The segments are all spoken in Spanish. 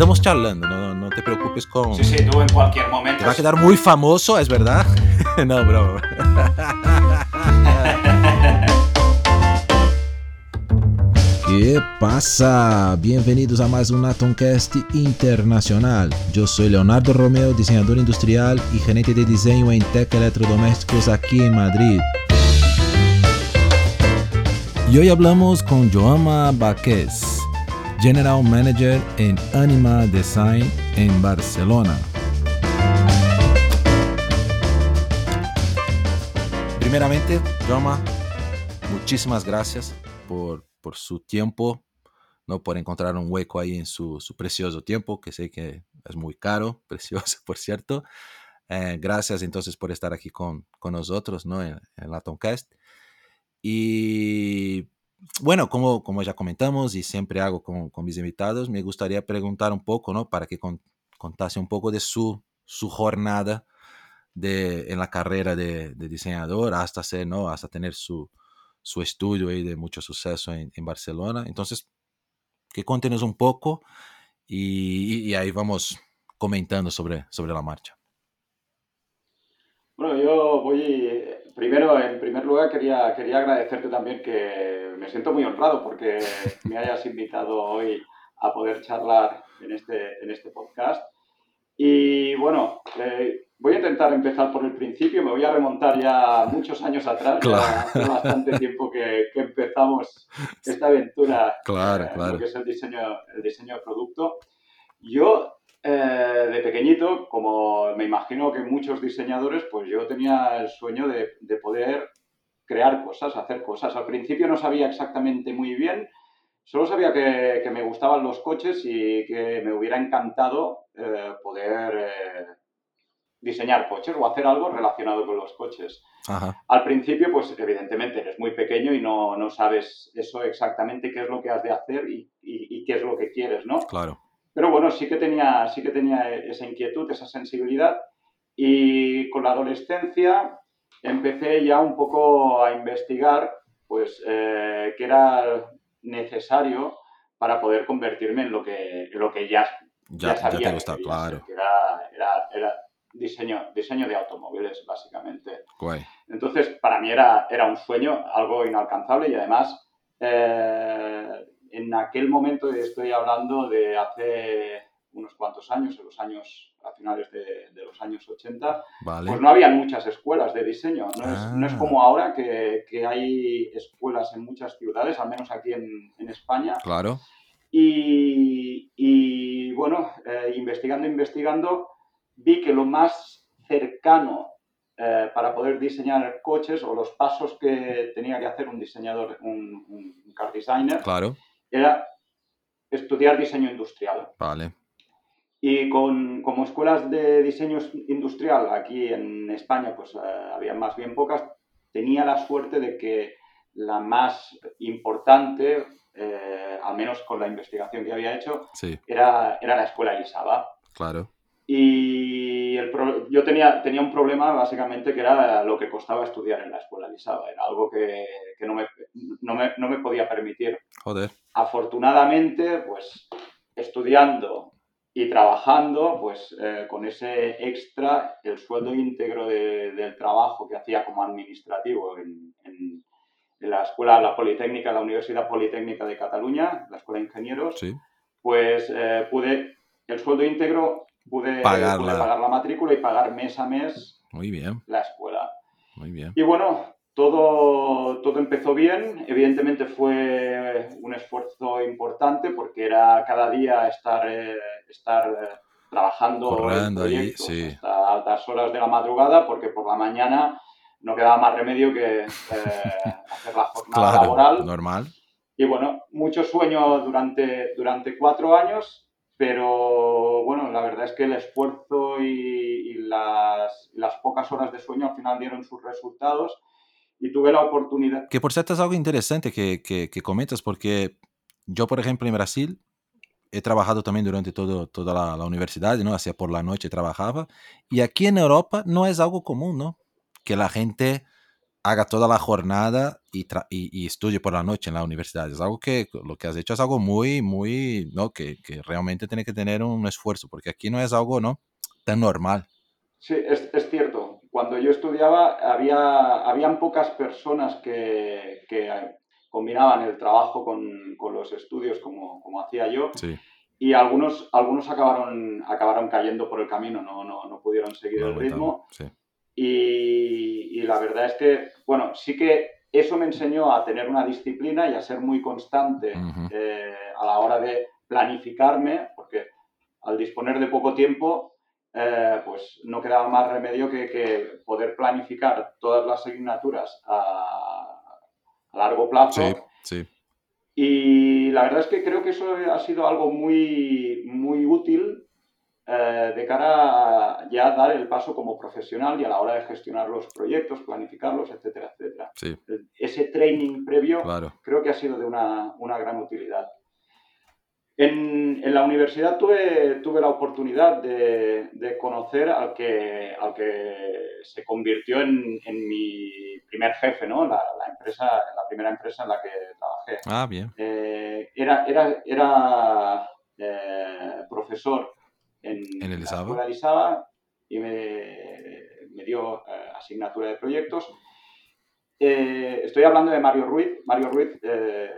estamos charlando, no, no te preocupes con... Sí, sí, tú en cualquier momento. Te va a quedar muy famoso, es verdad. no, bro. ¿Qué pasa? Bienvenidos a más un Atomcast Internacional. Yo soy Leonardo Romeo, diseñador industrial y gerente de diseño en Tech Electrodomésticos aquí en Madrid. Y hoy hablamos con Joama Baquez, General Manager en Anima Design en Barcelona. Primeramente, Joama, muchísimas gracias por por su tiempo, ¿no? por encontrar un hueco ahí en su, precioso tiempo, que sé que es muy caro, precioso, por cierto. Eh, gracias entonces por estar aquí con, nosotros ¿no? en, la Tomcast. Y bueno, como, como ya comentamos y siempre hago con, mis invitados, me gustaría preguntar un poco, ¿no? Para que contase un poco de su, su jornada de, en la carrera de, diseñador hasta ser, ¿no? Hasta tener su, su estudio ahí de mucho suceso en, Barcelona. Entonces, que cuéntenos un poco y, ahí vamos comentando sobre, sobre la marcha. Bueno, yo voy, primero, en primer lugar, quería, quería agradecerte también que me siento muy honrado porque me hayas invitado hoy a poder charlar en este, en este podcast. Y bueno, eh, Voy a intentar empezar por el principio, me voy a remontar ya muchos años atrás, hace bastante tiempo que, empezamos esta aventura, claro, claro. que es el diseño, el diseño de producto. Yo, eh, de pequeñito, como me imagino que muchos diseñadores, pues yo tenía el sueño de, de, poder crear cosas, hacer cosas. Al principio no sabía exactamente muy bien, solo sabía que, que me gustaban los coches y que me hubiera encantado eh, poder... Eh, diseñar coches o hacer algo relacionado con los coches. Al principio, pues evidentemente eres muy pequeño y no, no, sabes eso exactamente qué es lo que has de hacer y, y, qué es lo que quieres, ¿no? Claro. Pero bueno, sí que, tenía, sí que tenía esa inquietud, esa sensibilidad y con la adolescencia empecé ya un poco a investigar pues eh, qué era necesario para poder convertirme en lo que, lo que ya, ya, sabía. Ya te claro. era, era, era diseño, diseño de automóviles, básicamente. Entonces, para mí era, era un sueño, algo inalcanzable y además, eh, en aquel momento estoy hablando de hace unos cuantos años, en los años, a finales de, los años 80, pues no había muchas escuelas de diseño. No, es, ah. como ahora que, hay escuelas en muchas ciudades, al menos aquí en, España. Claro. Y, bueno, eh, investigando, investigando, vi que lo más cercano eh, para poder diseñar coches o los pasos que tenía que hacer un diseñador, un, car designer, claro. Era estudiar diseño industrial. Vale. Y con, como escuelas de diseño industrial aquí en España, pues eh, había más bien pocas, tenía la suerte de que la más importante, eh, al menos con la investigación que había hecho, era, era la escuela Elisaba. Claro. Y el yo tenía, tenía un problema básicamente que era lo que costaba estudiar en la escuela Lisaba. Era algo que, que no, me, no, me, no, me, podía permitir. Joder. Afortunadamente, pues estudiando y trabajando, pues eh, con ese extra, el sueldo íntegro del trabajo que hacía como administrativo en, en, la escuela, la Politécnica, la Universidad Politécnica de Cataluña, la Escuela de Ingenieros, sí. pues eh, pude, el sueldo íntegro pude pagar, la matrícula y pagar mes a mes Muy bien. la escuela. Muy bien. Y bueno, todo, todo empezó bien. Evidentemente fue un esfuerzo importante porque era cada día estar, eh, estar eh, trabajando Corriendo ahí, sí. hasta altas horas de la madrugada porque por la mañana no quedaba más remedio que eh, hacer la jornada claro, laboral. Normal. Y bueno, mucho sueño durante, durante cuatro años pero bueno, la verdad es que el esfuerzo y, las, las, pocas horas de sueño al final dieron sus resultados y tuve la oportunidad. Que por cierto es algo interesante que, que, que comentas, porque yo, por ejemplo, en Brasil he trabajado también durante todo, toda la, la, universidad, ¿no? Hacia por la noche trabajaba. Y aquí en Europa no es algo común, ¿no? Que la gente haga toda la jornada y, y, estudie por la noche en la universidad. Es algo que lo que has hecho es algo muy, muy, ¿no? Que, que realmente tiene que tener un esfuerzo, porque aquí no es algo, ¿no? Tan normal. Sí, es, es cierto. Cuando yo estudiaba había habían pocas personas que, que combinaban el trabajo con, con los estudios como, como hacía yo. Sí. Y algunos, algunos acabaron, acabaron cayendo por el camino, no, no, no pudieron seguir el ritmo. Sí. Y, la verdad es que, bueno, sí que eso me enseñó a tener una disciplina y a ser muy constante eh, a la hora de planificarme, porque al disponer de poco tiempo, eh, pues no quedaba más remedio que, poder planificar todas las asignaturas a, largo plazo. Sí, sí. Y la verdad es que creo que eso ha sido algo muy, muy útil eh, de cara a ya dar el paso como profesional y a la hora de gestionar los proyectos, planificarlos, etcétera, etcétera. Ese training previo creo que ha sido de una, una gran utilidad. En, en, la universidad tuve, tuve la oportunidad de, de, conocer al que, al que se convirtió en, en mi primer jefe, ¿no? La, la, empresa, la primera empresa en la que trabajé. Ah, bien. Eh, era era, era eh, profesor en, ¿En el y me, me dio eh, asignatura de proyectos. Eh, estoy hablando de Mario Ruiz. Mario Ruiz eh,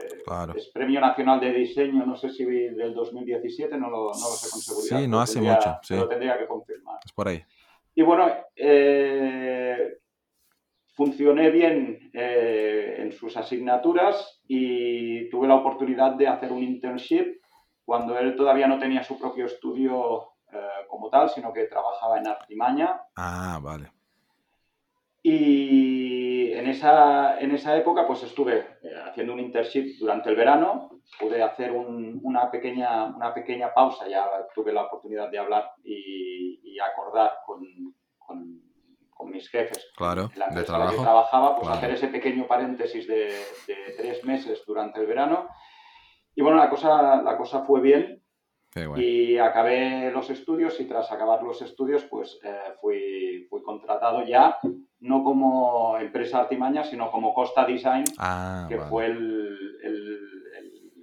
es Premio Nacional de Diseño, no sé si del 2017, no lo, no lo sé con seguridad. Sí, no hace mucho. Sí. Lo tendría que confirmar. Es por ahí. Y bueno, funcioné bien en sus asignaturas y tuve la oportunidad de hacer un internship cuando él todavía no tenía su propio estudio eh, como tal, sino que trabajaba en Artimaña. Ah, vale. Y en esa, en esa época pues estuve eh, haciendo un internship durante el verano, pude hacer una, pequeña, una pequeña pausa, ya tuve la oportunidad de hablar y, acordar con, con, mis jefes claro, en la de trabajo. que trabajaba, pues hacer ese pequeño paréntesis de, de, tres meses durante el verano. Y bueno, la cosa, la cosa fue bien, y acabé los estudios y tras acabar los estudios pues eh, fui, fui, contratado ya, no como empresa artimaña, sino como Costa Design, ah, que fue el, el,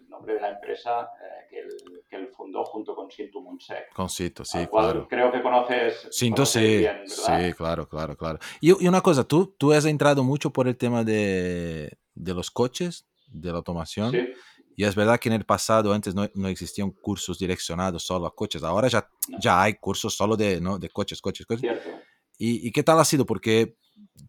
nombre de la empresa eh, que, él, que, él, fundó junto con Sintu Munsek. Con Sintu, sí, claro. Creo que conoces. Sintu, sí, sí, claro, claro, claro. Y, y, una cosa, ¿tú, tú has entrado mucho por el tema de, de los coches, de la automación. Sí. Y es verdad que en el pasado antes no, no, existían cursos direccionados solo a coches, ahora ya, ya hay cursos solo de, ¿no? de coches, coches, coches. ¿Y, ¿Y, qué tal ha sido? Porque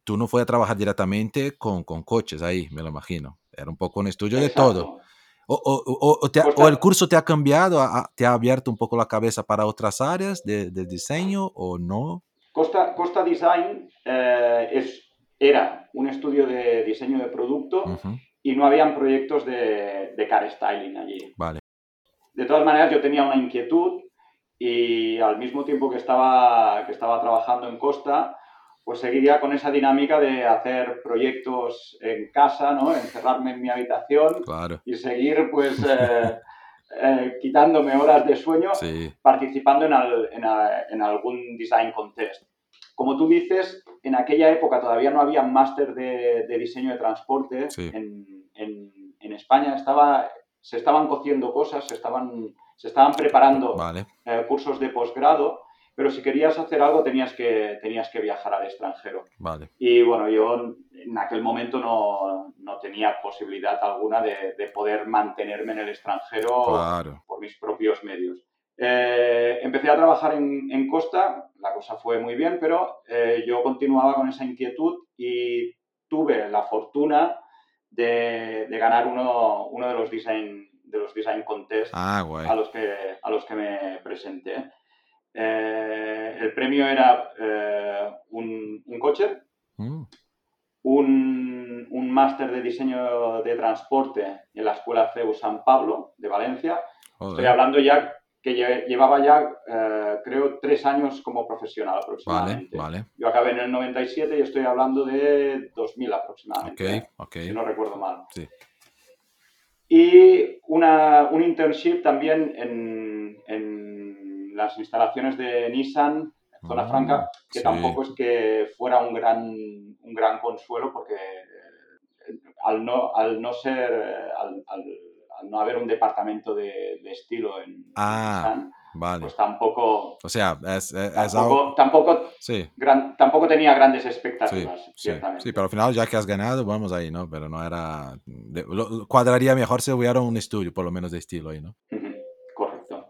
tú no fuiste a trabajar directamente con, con coches ahí, me lo imagino. Era un poco un estudio de todo. O, o, o, te, o, el curso te ha cambiado, te ha abierto un poco la cabeza para otras áreas de, de diseño o no? Costa, Costa Design eh, es, era un estudio de diseño de producto uh -huh y no habían proyectos de, de car styling allí. Vale. De todas maneras, yo tenía una inquietud y al mismo tiempo que estaba, que estaba trabajando en Costa, pues seguiría con esa dinámica de hacer proyectos en casa, ¿no? Encerrarme en mi habitación claro. y seguir, pues, eh, eh, quitándome horas de sueño sí. participando en, al, en, a, en algún design contest. Como tú dices, en aquella época todavía no había máster de, de, diseño de transporte. Sí. En, en, en, España estaba, se estaban cociendo cosas, se estaban, se estaban preparando vale. eh, cursos de posgrado, pero si querías hacer algo tenías que, tenías que viajar al extranjero. Vale. Y bueno, yo en aquel momento no, no tenía posibilidad alguna de, de, poder mantenerme en el extranjero claro. por mis propios medios. Eh, empecé a trabajar en, en, Costa, la cosa fue muy bien, pero eh, yo continuaba con esa inquietud y tuve la fortuna de, de ganar uno, uno, de los design, de los design contests ah, a, los que, a los que me presenté. Eh, el premio era eh, un, un, coche, mm. un, un máster de diseño de transporte en la Escuela CEU San Pablo de Valencia. Joder. Estoy hablando ya que llevaba ya, eh, creo, tres años como profesional aproximadamente. Vale, vale. Yo acabé en el 97 y estoy hablando de 2000 aproximadamente. Okay, okay. Si no recuerdo mal. Sí. Y una, un internship también en, en, las instalaciones de Nissan, zona mm, franca, que sí. tampoco es que fuera un gran, un gran consuelo porque eh, al no, al no ser, eh, al, al, no haber un departamento de, de estilo en, ah. Vale. Pues tampoco. O sea, es, tampoco, tampoco, sí. gran, tampoco, tenía grandes expectativas, sí, ciertamente. Sí, pero al final, ya que has ganado, vamos ahí, ¿no? Pero no era. cuadraría mejor si hubiera un estudio, por lo menos de estilo ahí, ¿no? Correcto.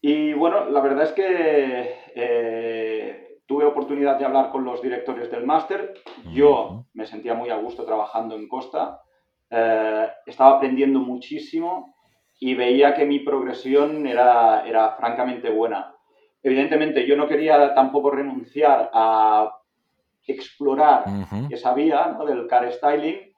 Y bueno, la verdad es que eh, tuve oportunidad de hablar con los directores del máster. Yo me sentía muy a gusto trabajando en Costa. Eh, estaba aprendiendo muchísimo y veía que mi progresión era, era francamente buena. Evidentemente, yo no quería tampoco renunciar a explorar esa vía ¿no? del car styling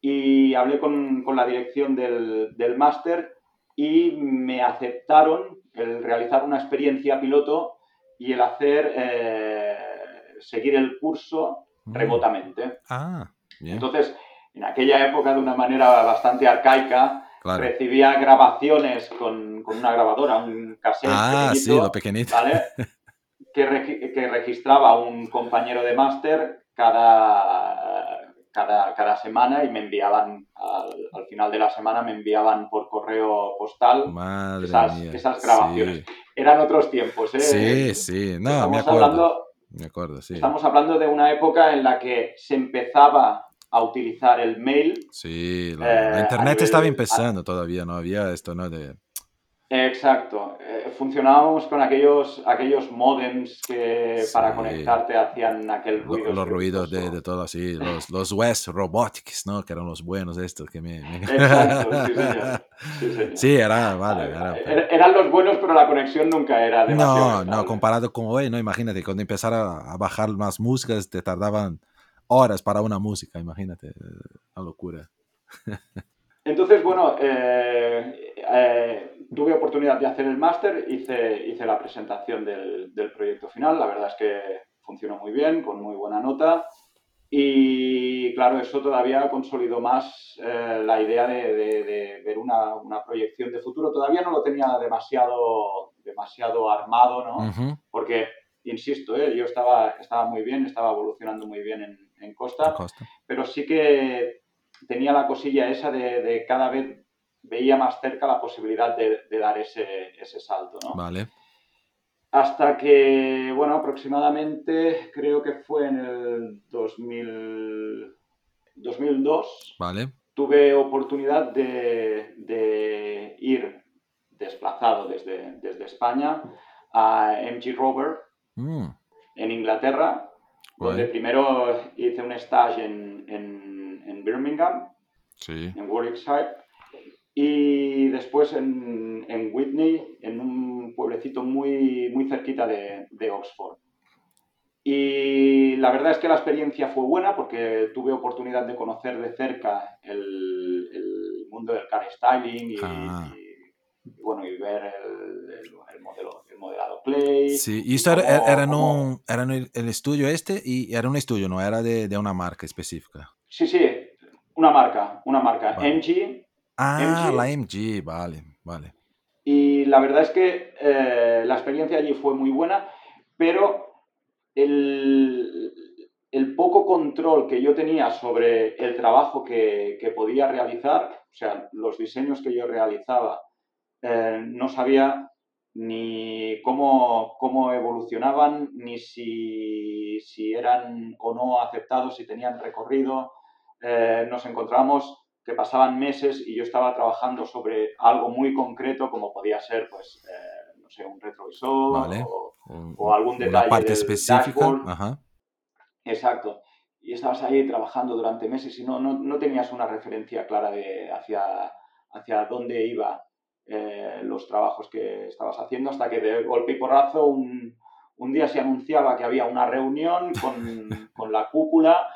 y hablé con, con la dirección del, del máster y me aceptaron el realizar una experiencia piloto y el hacer, eh, seguir el curso mm. remotamente. Ah, Entonces, en aquella época, de una manera bastante arcaica, recibía grabaciones con, con, una grabadora, un cassette ah, sí, lo pequeñito. ¿vale? que, que, registraba un compañero de máster cada, cada, cada, semana y me enviaban, al, final de la semana, me enviaban por correo postal esas, esas, grabaciones. Eran otros tiempos, ¿eh? Sí, sí, no, estamos me acuerdo. Hablando, me acuerdo, sí. Estamos hablando de una época en la que se empezaba a utilizar el mail. Sí, la, eh, internet estaba empezando todavía, no había esto, ¿no? De... Exacto. Eh, funcionábamos con aquellos, aquellos modems que para conectarte hacían aquel ruido. Los, ruidos de, de, todo así, los, los West Robotics, ¿no? Que eran los buenos estos que me... Exacto, sí señor. sí, era, vale. Era, Eran los buenos, pero la conexión nunca era demasiado. No, no, comparado con hoy, ¿no? Imagínate, cuando empezara a bajar más músicas te tardaban horas para una música, imagínate, una locura. Entonces, bueno, eh, eh, tuve oportunidad de hacer el máster, hice, hice la presentación del, del, proyecto final, la verdad es que funcionó muy bien, con muy buena nota. Y claro, eso todavía consolidó más eh, la idea de, de, ver una, una, proyección de futuro. Todavía no lo tenía demasiado, demasiado armado, ¿no? Porque, insisto, yo estaba, estaba muy bien, estaba evolucionando muy bien en, en Costa, pero sí que tenía la cosilla esa de, cada vez veía más cerca la posibilidad de, dar ese, ese, salto, ¿no? Vale. Hasta que, bueno, aproximadamente creo que fue en el 2000, 2002. Vale. Tuve oportunidad de, ir desplazado desde, desde España a MG Rover mm. en Inglaterra donde primero hice un stage en, en, en Birmingham, sí. en Warwickshire, y después en, en, Whitney, en un pueblecito muy, muy cerquita de, de, Oxford. Y la verdad es que la experiencia fue buena porque tuve oportunidad de conocer de cerca el, el mundo del car styling y, ah. y bueno, y ver el, el, modelo, el modelado Clay. Sí, y esto era, era, no, era el, el, estudio este y era un estudio, no era de, de, una marca específica. Sí, sí, una marca, una marca, vale. MG. Ah, MG. la MG, vale, vale. Y la verdad es que eh, la experiencia allí fue muy buena, pero el, el poco control que yo tenía sobre el trabajo que, que, podía realizar, o sea, los diseños que yo realizaba, eh, no sabía ni cómo, cómo evolucionaban, ni si, si, eran o no aceptados, si tenían recorrido. Eh, nos encontramos que pasaban meses y yo estaba trabajando sobre algo muy concreto, como podía ser, pues, eh, no sé, un retrovisor vale. o, o, algún detalle. Una parte del específica. Ajá. Exacto. Y estabas ahí trabajando durante meses y no, no, no tenías una referencia clara de hacia, hacia dónde iba eh, los trabajos que estabas haciendo, hasta que de golpe y porrazo un, un día se anunciaba que había una reunión con, con, la cúpula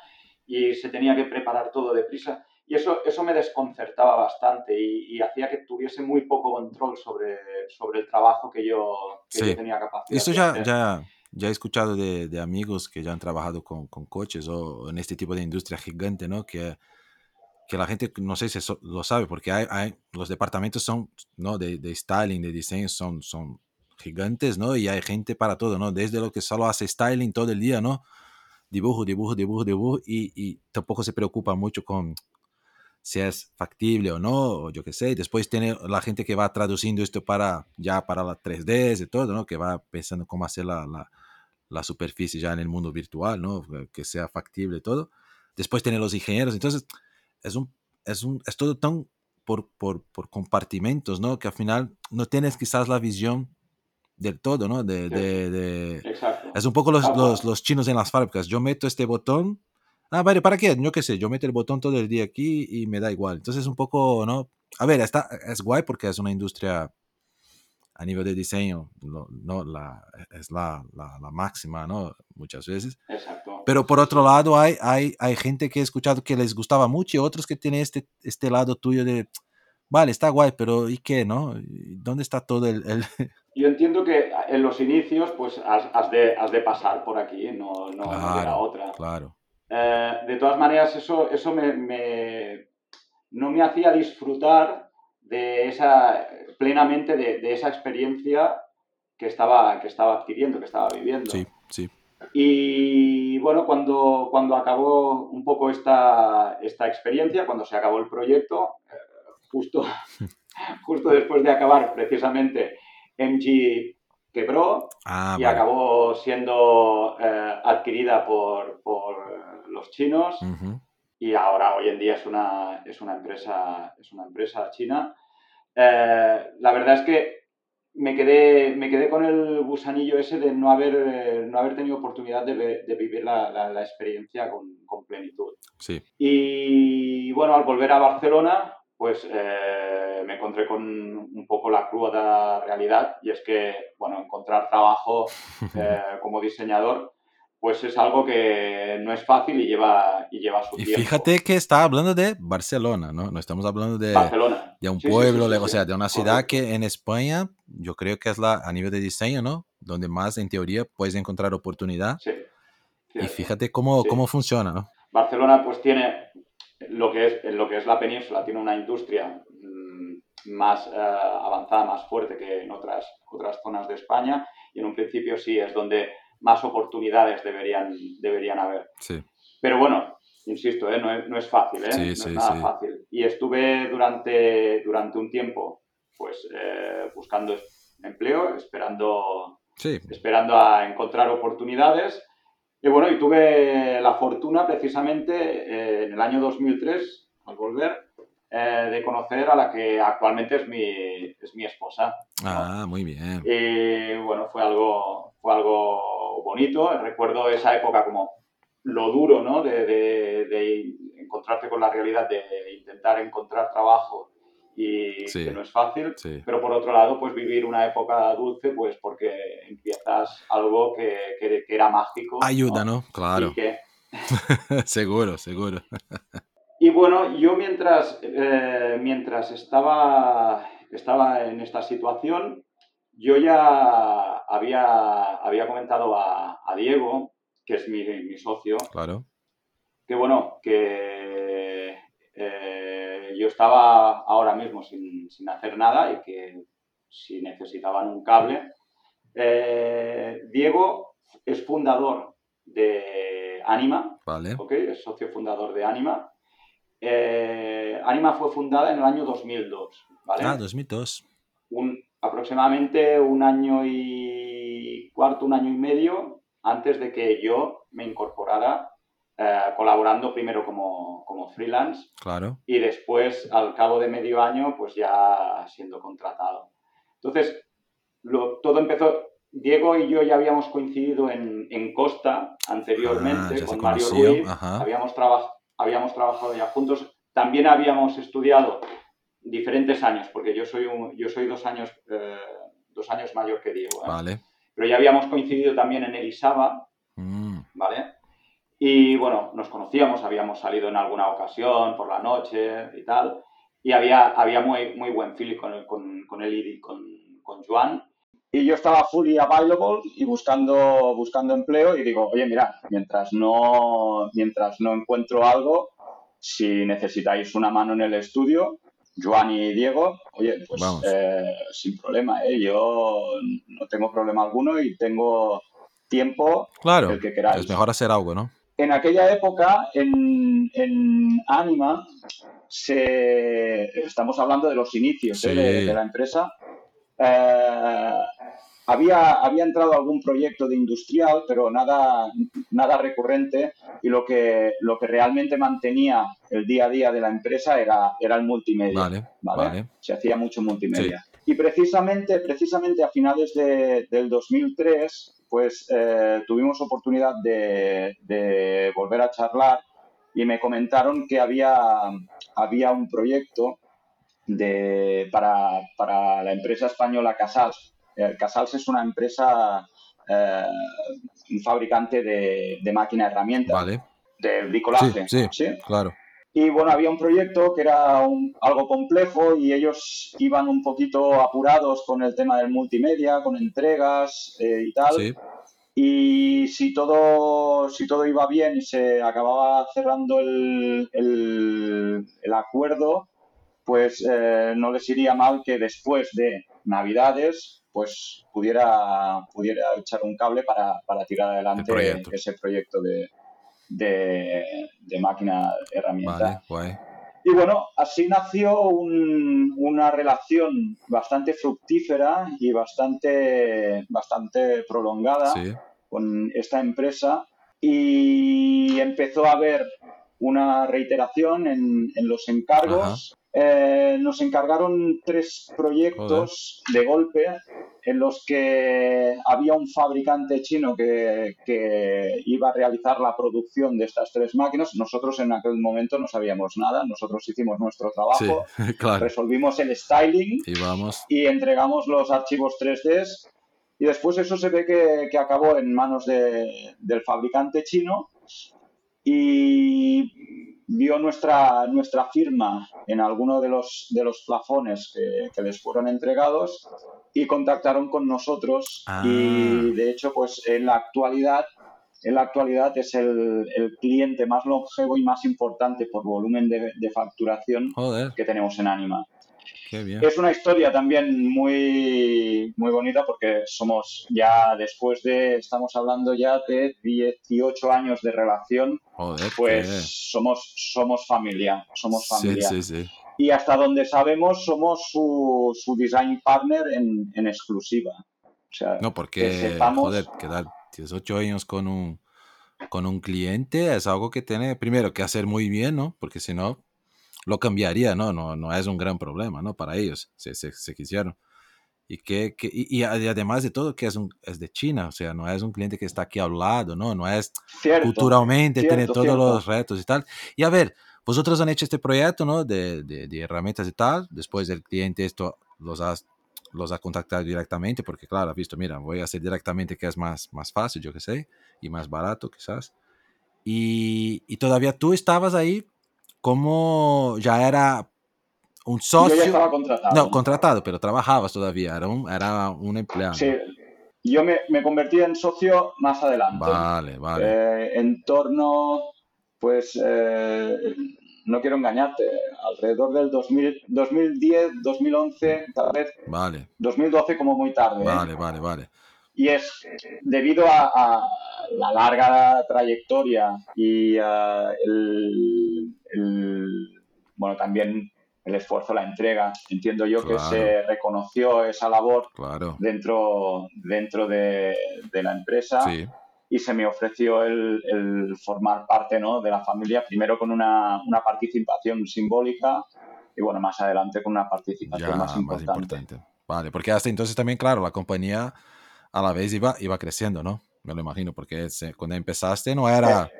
y se tenía que preparar todo deprisa. Y eso, eso me desconcertaba bastante y, y hacía que tuviese muy poco control sobre, sobre el trabajo que yo, que Sí. yo tenía capacidad Esto de ya, hacer. ya, ya he escuchado de, de amigos que ya han trabajado con, con coches o en este tipo de industria gigante, ¿no? Que, que la gente, no sé si eso lo sabe, porque hay, hay los departamentos son, ¿no? De, de styling, de diseño, son, son gigantes, ¿no? Y hay gente para todo, ¿no? Desde lo que solo hace styling todo el día, ¿no? dibujo, dibujo, dibujo, dibujo, y, y tampoco se preocupa mucho con si es factible o no, o yo qué sé. Después tiene la gente que va traduciendo esto para ya para la 3D y todo, ¿no? Que va pensando cómo hacer la, la, la superficie ya en el mundo virtual, ¿no? Que sea factible todo. Después tiene los ingenieros. Entonces, es, un, es, un, es todo tan por, por, por compartimentos, ¿no? Que al final no tienes quizás la visión del todo, ¿no? De, de. Es un poco los, los, los, chinos en las fábricas. Yo meto este botón Ah, vale, ¿para qué? Yo qué sé, yo meto el botón todo el día aquí y me da igual. Entonces, un poco, ¿no? A ver, está, es guay porque es una industria a nivel de diseño, no, la, es la, la, la, máxima, ¿no? Muchas veces. Exacto. Pero por otro lado, hay, hay, hay gente que he escuchado que les gustaba mucho y otros que tienen este, este lado tuyo de, vale, está guay, pero ¿y qué, no? ¿Dónde está todo el...? el... Yo entiendo que en los inicios, pues, has, has, de, has de pasar por aquí, no, no, claro, no otra. Claro. Eh, de todas maneras, eso, eso me, me, no me hacía disfrutar de esa, plenamente de, de, esa experiencia que estaba, que estaba adquiriendo, que estaba viviendo. Sí, sí. Y bueno, cuando, cuando acabó un poco esta, esta experiencia, cuando se acabó el proyecto, eh, justo, justo después de acabar precisamente MG quebró ah, y vale. acabó siendo eh, adquirida por, por, los chinos uh -huh. y ahora hoy en día es una, es una, empresa, es una empresa china. Eh, la verdad es que me quedé, me quedé con el gusanillo ese de no haber, eh, no haber tenido oportunidad de, de vivir la, la, la experiencia con, con, plenitud. Sí. Y bueno, al volver a Barcelona, pues eh, me encontré con un poco la cruda realidad y es que, bueno, encontrar trabajo eh, como diseñador pues es algo que no es fácil y lleva, y lleva su y tiempo. fíjate que está hablando de Barcelona, ¿no? No estamos hablando de, Barcelona. De un Sí, pueblo, sí, sí, sí, o sea, de una ciudad que en España yo creo que es la, a nivel de diseño, ¿no? Donde más en teoría puedes encontrar oportunidad. Y fíjate cómo, cómo funciona, ¿no? Barcelona pues tiene lo que es, lo que es la península, tiene una industria mm, más eh, avanzada, más fuerte que en otras, otras zonas de España y en un principio sí es donde más oportunidades deberían, deberían haber. Sí. Pero bueno, insisto, ¿eh? no, es, no, es, fácil, ¿eh? Sí, no sí, es nada sí. fácil. Y estuve durante, durante un tiempo pues eh, buscando empleo, esperando, esperando a encontrar oportunidades. Y bueno, y tuve la fortuna precisamente eh, en el año 2003, al volver, eh, de conocer a la que actualmente es mi, es mi esposa. ¿no? Ah, muy bien. Y bueno, fue algo, fue algo bonito. Recuerdo esa época como lo duro, ¿no? De, de, de encontrarte con la realidad, de intentar encontrar trabajo y Sí. que no es fácil. Sí. Pero por otro lado, pues vivir una época dulce, pues porque empiezas algo que, que, que era mágico. Ayuda, ¿no? Claro. Y que, seguro, seguro. y bueno, yo mientras, eh, mientras estaba, estaba en esta situación, yo ya había, había comentado a, a Diego, que es mi, mi, socio, Claro. que bueno, que eh, yo estaba ahora mismo sin, sin, hacer nada y que si necesitaban un cable. Eh, Diego es fundador de Anima, Vale. ¿okay? es socio fundador de Anima. Eh, Anima fue fundada en el año 2002. ¿vale? Ah, 2002. Un, aproximadamente un año y cuarto, un año y medio antes de que yo me incorporara eh, colaborando primero como, como, freelance claro. y después al cabo de medio año pues ya siendo contratado. Entonces, lo, todo empezó, Diego y yo ya habíamos coincidido en, en Costa anteriormente ah, con Mario Ruiz, habíamos, traba, habíamos trabajado ya juntos, también habíamos estudiado diferentes años, porque yo soy, un, yo soy dos, años, eh, dos años mayor que Diego. ¿eh? Vale. Pero ya habíamos coincidido también en Elisaba, mm. ¿vale? Y bueno, nos conocíamos, habíamos salido en alguna ocasión por la noche y tal, y había, había muy, muy buen feeling con, con, con él y con, con Joan. Y yo estaba fully available y buscando, buscando empleo y digo, oye, mira, mientras no, mientras no encuentro algo, si necesitáis una mano en el estudio, Joan y Diego, oye, pues eh, sin problema, ¿eh? yo no tengo problema alguno y tengo tiempo claro, el que queráis. es mejor hacer algo, ¿no? en aquella época, en, en Anima, se, estamos hablando de los inicios ¿eh? de, la empresa, eh, había, había entrado algún proyecto de industrial, pero nada, nada recurrente y lo que, lo que realmente mantenía el día a día de la empresa era, era el multimedia. Vale, Se hacía mucho multimedia. Y precisamente, precisamente a finales de, del 2003, pues eh, tuvimos oportunidad de, de, volver a charlar y me comentaron que había, había un proyecto de, para, para la empresa española Casals. Eh, Casals es una empresa, eh, un fabricante de, de máquina herramienta, vale. de bricolaje. Sí, sí, claro. Y bueno, había un proyecto que era algo complejo y ellos iban un poquito apurados con el tema del multimedia, con entregas eh, y tal. Sí. Y si todo, si todo iba bien y se acababa cerrando el, el, el acuerdo, pues eh, no les iría mal que después de Navidades pues pudiera, pudiera echar un cable para, para tirar adelante ese proyecto de, de, de máquina herramienta. Y bueno, así nació una relación bastante fructífera y bastante, bastante prolongada con esta empresa y empezó a haber una reiteración en, en los encargos eh, nos encargaron tres proyectos de golpe en los que había un fabricante chino que, iba a realizar la producción de estas tres máquinas. Nosotros en aquel momento no sabíamos nada, nosotros hicimos nuestro trabajo, resolvimos el styling y, entregamos los archivos 3D. Y después eso se ve que, acabó en manos del fabricante chino. Y vio nuestra, nuestra firma en alguno de los, de los plafones que, les fueron entregados y contactaron con nosotros y ah. de hecho pues en la actualidad en la actualidad es el, el cliente más longevo y más importante por volumen de, de facturación que tenemos en Anima. Es una historia también muy, muy bonita porque somos ya después de, estamos hablando ya de 18 años de relación, pues somos, somos familia, somos familia. Y hasta donde sabemos somos su, su design partner en, en exclusiva. O sea, no, porque, joder, quedar 18 años con un, con un cliente es algo que tiene primero que hacer muy bien, ¿no? Porque si no, lo cambiaría, ¿no? No, no es un gran problema, ¿no? Para ellos, si se, quisieron. Y, que, y, además de todo, que es, un, es de China, o sea, no es un cliente que está aquí al lado, ¿no? No es culturalmente, tiene todos los retos y tal. Y a ver, vosotros han hecho este proyecto, ¿no? De, de, herramientas y tal, después el cliente esto los ha, los ha contactado directamente, porque claro, ha visto, mira, voy a hacer directamente que es más, más fácil, yo qué sé, y más barato quizás. Y, y todavía tú estabas ahí ¿Cómo ya era un socio? Yo ya estaba contratado. No, contratado, pero trabajabas todavía, era un, era un empleado. Sí, yo me, me convertí en socio más adelante. Vale, vale. Eh, en torno, pues, eh, no quiero engañarte, alrededor del 2000, 2010, 2011, tal vez. Vale. 2012 como muy tarde. ¿eh? Vale, vale, vale. Y es debido a, la larga trayectoria y el, bueno, también el esfuerzo, la entrega. Entiendo yo que se reconoció esa labor dentro, dentro de, la empresa y se me ofreció el, formar parte ¿no? de la familia, primero con una, participación simbólica y bueno, más adelante con una participación más, importante. Vale, porque hasta entonces también, claro, la compañía a la vez iba, iba creciendo, ¿no? Me lo imagino, porque cuando empezaste no era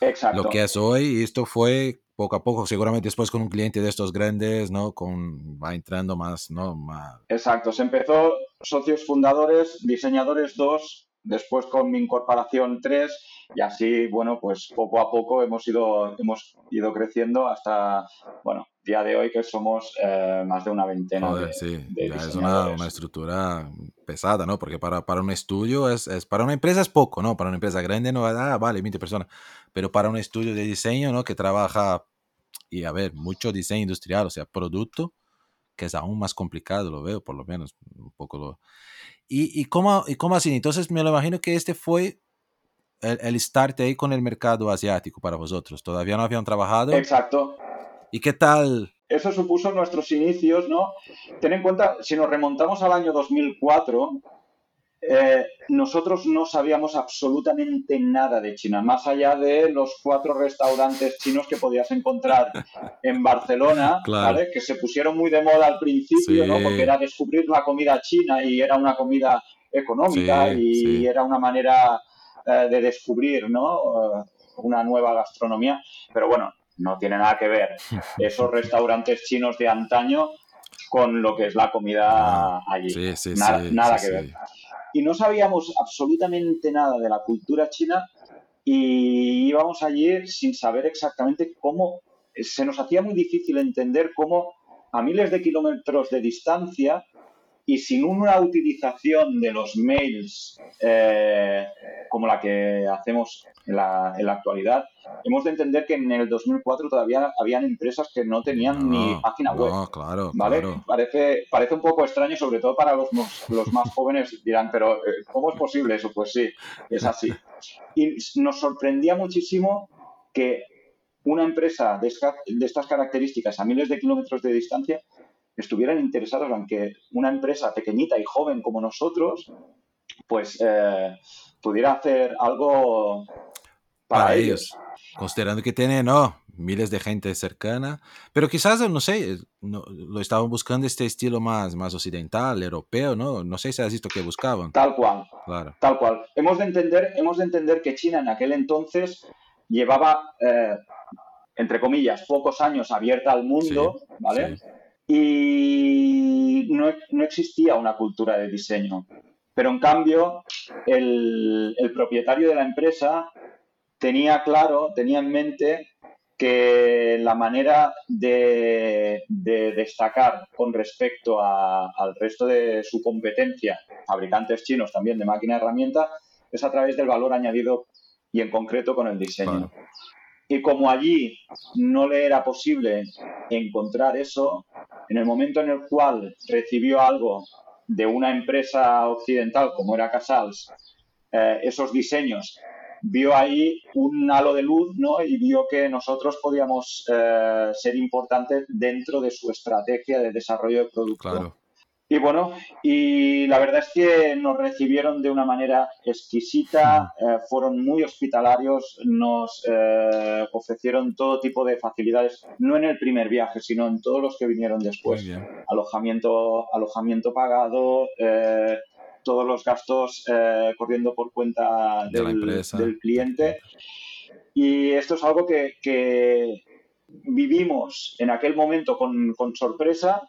eh, lo que es hoy y esto fue poco a poco, seguramente después con un cliente de estos grandes, ¿no? Con, va entrando más, ¿no? Más... Exacto, se empezó socios fundadores, diseñadores dos, después con mi incorporación tres y así, bueno, pues poco a poco hemos ido, hemos ido creciendo hasta, bueno, día de hoy que somos eh, más de una veintena Joder, de, sí, es una, una, estructura pesada, ¿no? Porque para, para un estudio es, es, para una empresa es poco, ¿no? Para una empresa grande no, ah, vale, 20 personas, pero para un estudio de diseño, ¿no? Que trabaja, y a ver, mucho diseño industrial, o sea, producto, que es aún más complicado, lo veo, por lo menos, un poco lo... ¿Y, y, cómo, y cómo así? Entonces me lo imagino que este fue el, el start ahí con el mercado asiático para vosotros. Todavía no habían trabajado. Exacto. ¿Y qué tal? Eso supuso nuestros inicios, ¿no? Ten en cuenta, si nos remontamos al año 2004, eh, nosotros no sabíamos absolutamente nada de China, más allá de los cuatro restaurantes chinos que podías encontrar en Barcelona, ¿vale? que se pusieron muy de moda al principio, ¿no? porque era descubrir la comida china y era una comida económica y era una manera eh, de descubrir ¿no? Eh, una nueva gastronomía. Pero bueno, no tiene nada que ver esos restaurantes chinos de antaño con lo que es la comida ah, allí. nada, nada que ver y no sabíamos absolutamente nada de la cultura china y íbamos allí sin saber exactamente cómo, se nos hacía muy difícil entender cómo a miles de kilómetros de distancia y sin una utilización de los mails eh, como la que hacemos en la, en la, actualidad, hemos de entender que en el 2004 todavía habían empresas que no tenían ni página web. claro, ¿vale? Parece, parece un poco extraño, sobre todo para los, los más jóvenes dirán, pero eh, ¿cómo es posible eso? Pues sí, es así. Y nos sorprendía muchísimo que una empresa de estas características a miles de kilómetros de distancia estuvieran interesados en que una empresa pequeñita y joven como nosotros, pues eh, pudiera hacer algo para, ellos. Considerando que tiene, no, miles de gente cercana, pero quizás, no sé, no, lo estaban buscando este estilo más, más occidental, europeo, ¿no? No sé si has visto que buscaban. Tal cual. Claro. Tal cual. Hemos de entender, hemos de entender que China en aquel entonces llevaba, eh, entre comillas, pocos años abierta al mundo, ¿vale? Y no, existía una cultura de diseño. Pero en cambio, el, propietario de la empresa tenía claro, tenía en mente que la manera de, destacar con respecto al resto de su competencia, fabricantes chinos también de máquina herramienta, es a través del valor añadido y en concreto con el diseño. Y como allí no le era posible encontrar eso, en el momento en el cual recibió algo de una empresa occidental como era Casals, eh, esos diseños, vio ahí un halo de luz ¿no? y vio que nosotros podíamos eh, ser importantes dentro de su estrategia de desarrollo de producto. Y bueno, y la verdad es que nos recibieron de una manera exquisita, eh, fueron muy hospitalarios, nos eh, ofrecieron todo tipo de facilidades, no en el primer viaje, sino en todos los que vinieron después. Alojamiento, alojamiento pagado, eh, todos los gastos corriendo por cuenta del, cliente. Y esto es algo que, vivimos en aquel momento con, con sorpresa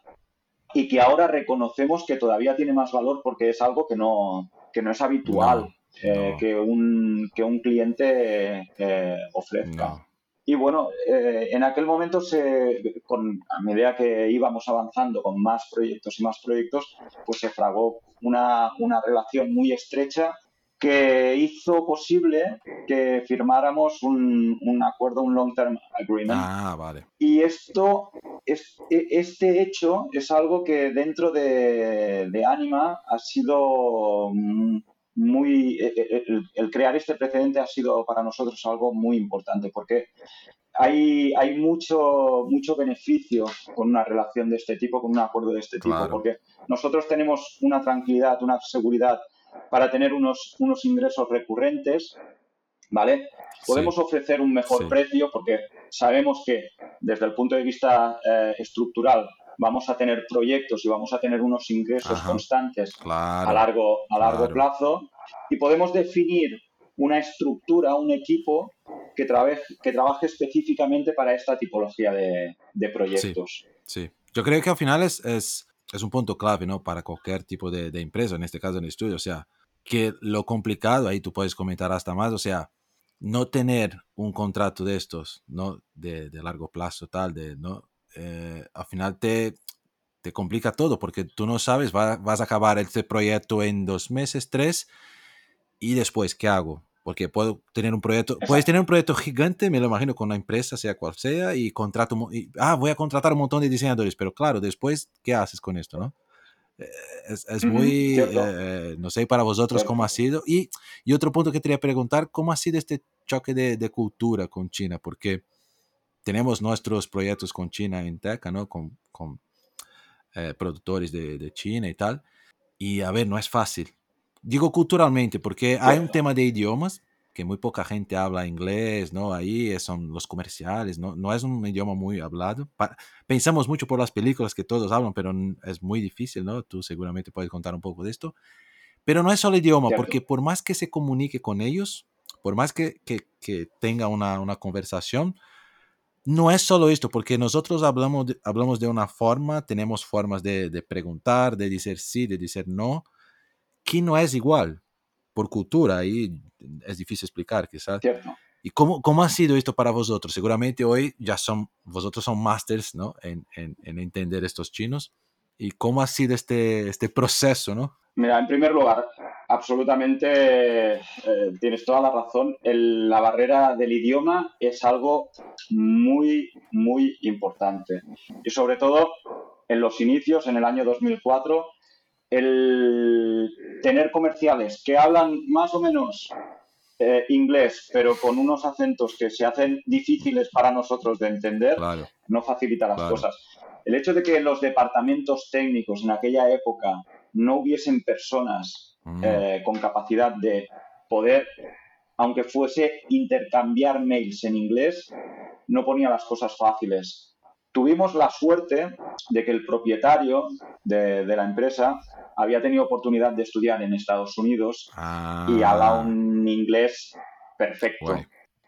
y que ahora reconocemos que todavía tiene más valor porque es algo que no, que no es habitual eh, que, un, que un cliente eh, ofrezca. Y bueno, eh, en aquel momento, se, con, a medida que íbamos avanzando con más proyectos y más proyectos, pues se fragó una, una relación muy estrecha que hizo posible que firmáramos un, un acuerdo, un long-term agreement. Ah, vale. Y esto, es, e, este hecho es algo que dentro de, de Anima ha sido muy... E, e, el, el, crear este precedente ha sido para nosotros algo muy importante porque hay, hay mucho, mucho beneficio con una relación de este tipo, con un acuerdo de este tipo, porque nosotros tenemos una tranquilidad, una seguridad para tener unos, unos ingresos recurrentes, ¿vale? Podemos ofrecer un mejor precio porque sabemos que desde el punto de vista eh, estructural vamos a tener proyectos y vamos a tener unos ingresos constantes a largo, a largo plazo y podemos definir una estructura, un equipo que, trabaje, que trabaje específicamente para esta tipología de, de proyectos. Sí, yo creo que al final es, es es un punto clave, ¿no? Para cualquier tipo de, de, empresa, en este caso en el estudio, o sea, que lo complicado, ahí tú puedes comentar hasta más, o sea, no tener un contrato de estos, ¿no? De, de largo plazo, tal, de, ¿no? Eh, al final te, te complica todo porque tú no sabes, vas a acabar este proyecto en dos meses, tres, y después, ¿qué hago? Porque puedo tener un proyecto, puedes tener un proyecto gigante, me lo imagino, con una empresa, sea cual sea, y contrato, y, ah, voy a contratar un montón de diseñadores, pero claro, después, ¿qué haces con esto, no? eh, es, muy, eh, no sé para vosotros cómo ha sido. Y, y, otro punto que quería preguntar, ¿cómo ha sido este choque de, de, cultura con China? Porque tenemos nuestros proyectos con China en Teca, ¿no? Con, con productores de, de China y tal. Y a ver, no es fácil. Digo culturalmente, porque hay un tema de idiomas, que muy poca gente habla inglés, ¿no? Ahí son los comerciales, ¿no? No es un idioma muy hablado. pensamos mucho por las películas que todos hablan, pero es muy difícil, ¿no? Tú seguramente puedes contar un poco de esto. Pero no es solo idioma, porque por más que se comunique con ellos, por más que, que, que tenga una, una, conversación, no es solo esto, porque nosotros hablamos de, hablamos de una forma, tenemos formas de, de preguntar, de decir sí, de decir no, que no es igual por cultura, ahí es difícil explicar quizás. ¿Y cómo, cómo ha sido esto para vosotros? Seguramente hoy ya son, vosotros son masters ¿no? en, en, en entender estos chinos. ¿Y cómo ha sido este, este proceso? ¿no? Mira, en primer lugar, absolutamente eh, tienes toda la razón. El, la barrera del idioma es algo muy, muy importante. Y sobre todo en los inicios, en el año 2004, el tener comerciales que hablan más o menos eh, inglés, pero con unos acentos que se hacen difíciles para nosotros de entender, no facilita las cosas. El hecho de que los departamentos técnicos en aquella época no hubiesen personas mm. eh, con capacidad de poder, aunque fuese intercambiar mails en inglés, no ponía las cosas fáciles. Tuvimos la suerte de que el propietario de, la empresa había tenido oportunidad de estudiar en Estados Unidos y habla ah. un inglés perfecto.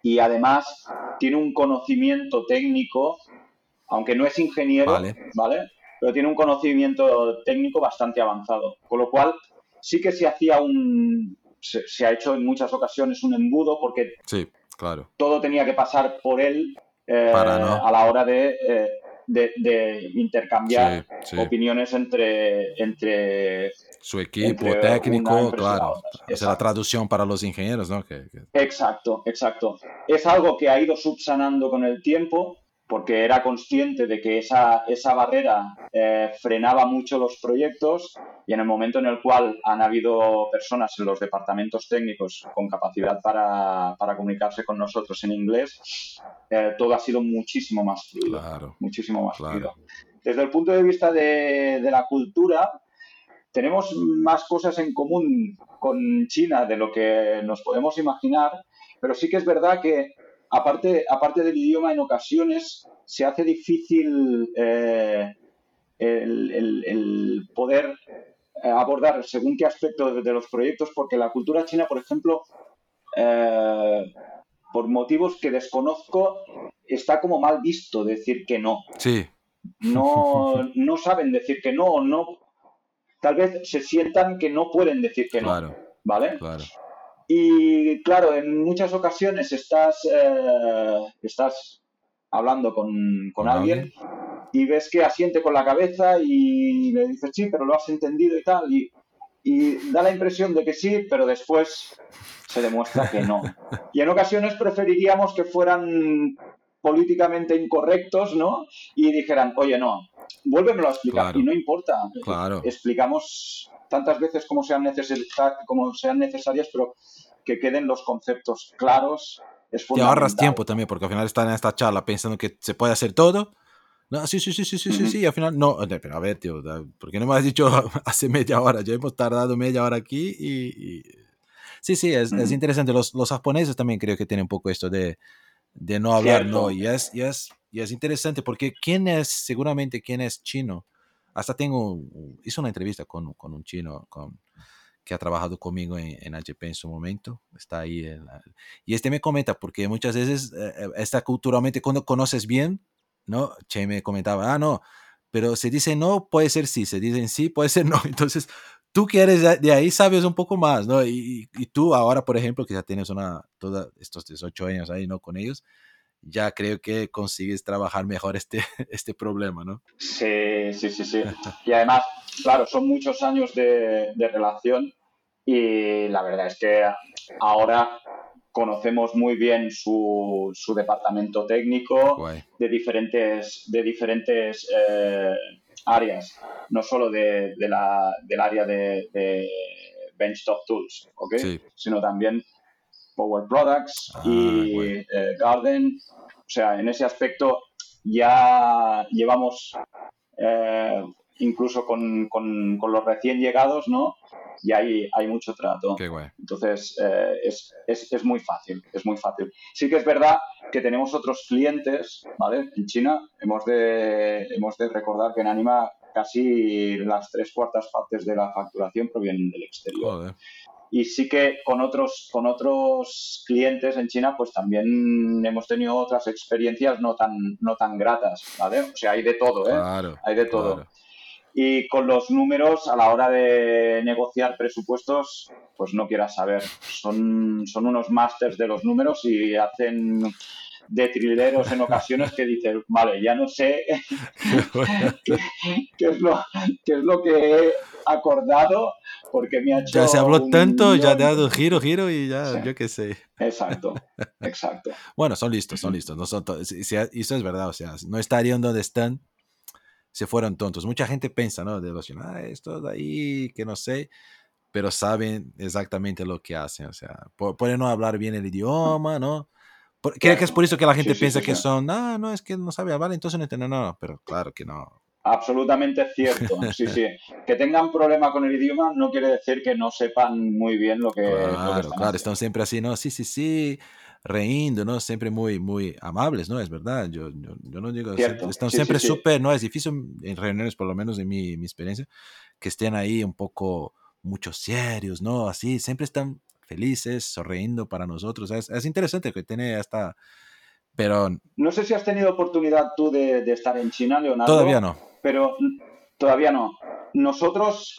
Y además tiene un conocimiento técnico, aunque no es ingeniero, vale. Pero tiene un conocimiento técnico bastante avanzado. Con lo cual, sí que se hacía un. Se, ha hecho en muchas ocasiones un embudo porque sí, claro. todo tenía que pasar por él eh, a la hora de, eh, de, intercambiar opiniones entre, entre su equipo técnico, claro, es la traducción para los ingenieros, ¿no? Exacto, exacto. Es algo que ha ido subsanando con el tiempo porque era consciente de que esa, esa barrera eh, frenaba mucho los proyectos y en el momento en el cual han habido personas en los departamentos técnicos con capacidad para, para comunicarse con nosotros en inglés, eh, todo ha sido muchísimo más fluido. muchísimo más fluido. Desde el punto de vista de, de la cultura, tenemos más cosas en común con China de lo que nos podemos imaginar, pero sí que es verdad que aparte, aparte del idioma, en ocasiones se hace difícil eh, el, poder eh, abordar según qué aspecto de, los proyectos, porque la cultura china, por ejemplo, eh, por motivos que desconozco, está como mal visto decir que no. Sí. No, no saben decir que no, no. Tal vez se sientan que no pueden decir que no. Claro. ¿Vale? Claro. Y claro, en muchas ocasiones estás, eh, estás hablando con, alguien, y ves que asiente con la cabeza y le dices sí, pero lo has entendido y tal. Y, y da la impresión de que sí, pero después se demuestra que no. Y en ocasiones preferiríamos que fueran políticamente incorrectos, ¿no? Y dijeran, oye, no, vuélvemelo a explicar. Y no importa. Claro. Explicamos tantas veces como sean, como sean necesarias, pero que queden los conceptos claros. Es Te ahorras tiempo también, porque al final están en esta charla pensando que se puede hacer todo. No, sí, sí, sí, sí, sí, sí, sí, al final no. Pero a ver, tío, ¿por qué no me has dicho hace media hora? Ya hemos tardado media hora aquí y... Sí, sí, es, es interesante. Los, los, japoneses también creo que tienen un poco esto de, de no hablar, no. Y es, y, es, y es interesante porque quién es, seguramente quién es chino. Hasta tengo, hice una entrevista con, con un chino, con, que ha trabajado conmigo en, en HP en su momento, está ahí. y este me comenta, porque muchas veces eh, eh, está culturalmente, cuando conoces bien, ¿no? Che me comentaba, ah, no, pero se dice no, puede ser sí, se dicen sí, puede ser no. Entonces, tú que eres de ahí sabes un poco más, ¿no? Y, y tú ahora, por ejemplo, que ya tienes una, todos estos 18 años ahí, ¿no? Con ellos, ya creo que consigues trabajar mejor este, este problema, ¿no? Sí, sí, sí, sí. Y además, claro, son muchos años de, de relación y la verdad es que ahora conocemos muy bien su, departamento técnico de diferentes, de diferentes eh, áreas, no solo de, la, del área de, de Benchtop Tools, ¿ok? Sino también Power Products ah, y eh, Garden. O sea, en ese aspecto ya llevamos eh, incluso con, con, los recién llegados, ¿no? Y hay, hay mucho trato. Entonces, eh, es, es, es, muy fácil, es muy fácil. Sí que es verdad que tenemos otros clientes, ¿vale? En China hemos de, hemos de recordar que en Anima casi las tres cuartas partes de la facturación provienen del exterior. Y sí que con otros, con otros clientes en China, pues también hemos tenido otras experiencias no tan, no tan gratas, ¿vale? O sea, hay de todo, ¿eh? hay de todo. Y con los números, a la hora de negociar presupuestos, pues no quieras saber. Son, son unos másters de los números y hacen de trileros en ocasiones que dices, vale, ya no sé qué, es lo, qué es lo que he acordado porque me ha hecho... Ya se habló tanto, ya ha dado giro, giro y ya, yo qué sé. Exacto, exacto. bueno, son listos, son listos. No son eso es verdad, o sea, no estarían donde están se fueron tontos. Mucha gente piensa, ¿no? De los, ah, esto de ahí, que no sé, pero saben exactamente lo que hacen. O sea, pueden no hablar bien el idioma, ¿no? Creo que es por eso que la gente piensa que son, ah, no, es que no sabe hablar, entonces no entiende, no, pero claro que no. Absolutamente cierto, sí, sí. Que tengan problema con el idioma no quiere decir que no sepan muy bien lo que... Claro, claro, están siempre así, ¿no? Sí, sí, sí, reíndo, ¿no? Siempre muy, muy amables, ¿no? Es verdad, yo, yo, yo no digo, están siempre súper, ¿no? Es difícil en reuniones, por lo menos en mi, mi, experiencia, que estén ahí un poco, mucho serios, ¿no? Así, siempre están felices, sonriendo para nosotros. Es, es interesante que tiene hasta... Pero... No sé si has tenido oportunidad tú de, de estar en China, Leonardo. Todavía no. Pero todavía no. Nosotros,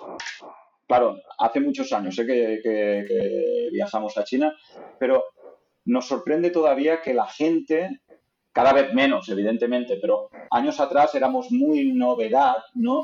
claro, hace muchos años sé que, que viajamos a China, pero nos sorprende todavía que la gente, cada vez menos, evidentemente, pero años atrás éramos muy novedad, ¿no?